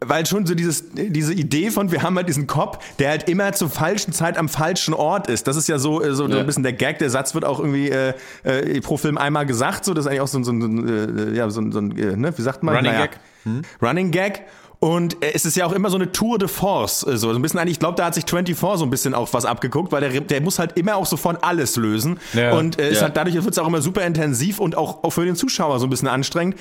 weil schon so dieses, diese Idee von, wir haben halt diesen Cop, der halt immer zur falschen Zeit am falschen Ort ist. Das ist ja so, äh, so, ja. ein bisschen der Gag. Der Satz wird auch irgendwie äh, äh, pro Film einmal gesagt. So, das ist eigentlich auch so, so, so, äh, ja, so, so äh, ne, wie sagt man? Running naja. Gag. Hm? Running Gag. Und es ist ja auch immer so eine Tour de Force. So, so ein bisschen eigentlich, ich glaube, da hat sich 24 so ein bisschen auch was abgeguckt, weil der, der muss halt immer auch so von alles lösen. Ja. Und äh, ist ja. halt, dadurch wird es auch immer super intensiv und auch, auch für den Zuschauer so ein bisschen anstrengend.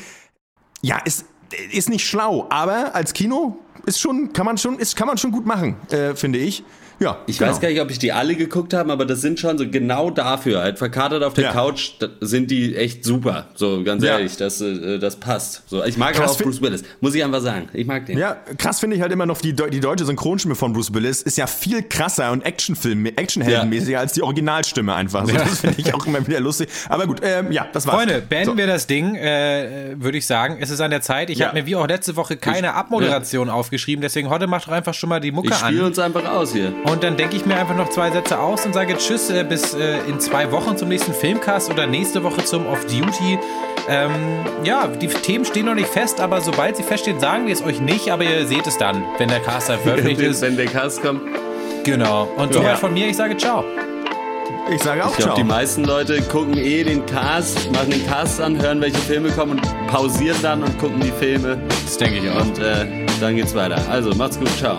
Ja, ist, ist nicht schlau, aber als Kino ist schon, kann man schon, ist, kann man schon gut machen, äh, finde ich. Ja, ich genau. weiß gar nicht, ob ich die alle geguckt habe, aber das sind schon so genau dafür. Halt verkatert auf der ja. Couch sind die echt super. So ganz ja. ehrlich, das, äh, das passt. So, ich mag krass auch Bruce Willis, muss ich einfach sagen. Ich mag den. Ja, krass finde ich halt immer noch die, die deutsche Synchronstimme von Bruce Willis ist ja viel krasser und Actionfilm, Actionheldenmäßiger ja. als die Originalstimme einfach. So, das finde ich auch immer wieder lustig. Aber gut, ähm, ja, das war's. Freunde, beenden so. wir das Ding, äh, würde ich sagen. Es ist an der Zeit. Ich habe mir wie auch letzte Woche keine ich, Abmoderation aufgeschrieben, deswegen heute macht doch einfach schon mal die Mucke ich an. Ich uns einfach aus hier. Und dann denke ich mir einfach noch zwei Sätze aus und sage Tschüss äh, bis äh, in zwei Wochen zum nächsten Filmcast oder nächste Woche zum Off-Duty. Ähm, ja, die Themen stehen noch nicht fest, aber sobald sie feststehen, sagen wir es euch nicht, aber ihr seht es dann, wenn der Cast veröffentlicht ist. Wenn der Cast kommt. Genau. Und soweit ja. von mir, ich sage ciao. Ich sage auch ich glaub, ciao. Die meisten Leute gucken eh den Cast, machen den Cast an, hören, welche Filme kommen und pausieren dann und gucken die Filme. Das denke ich auch. Und äh, dann geht's weiter. Also, macht's gut, ciao.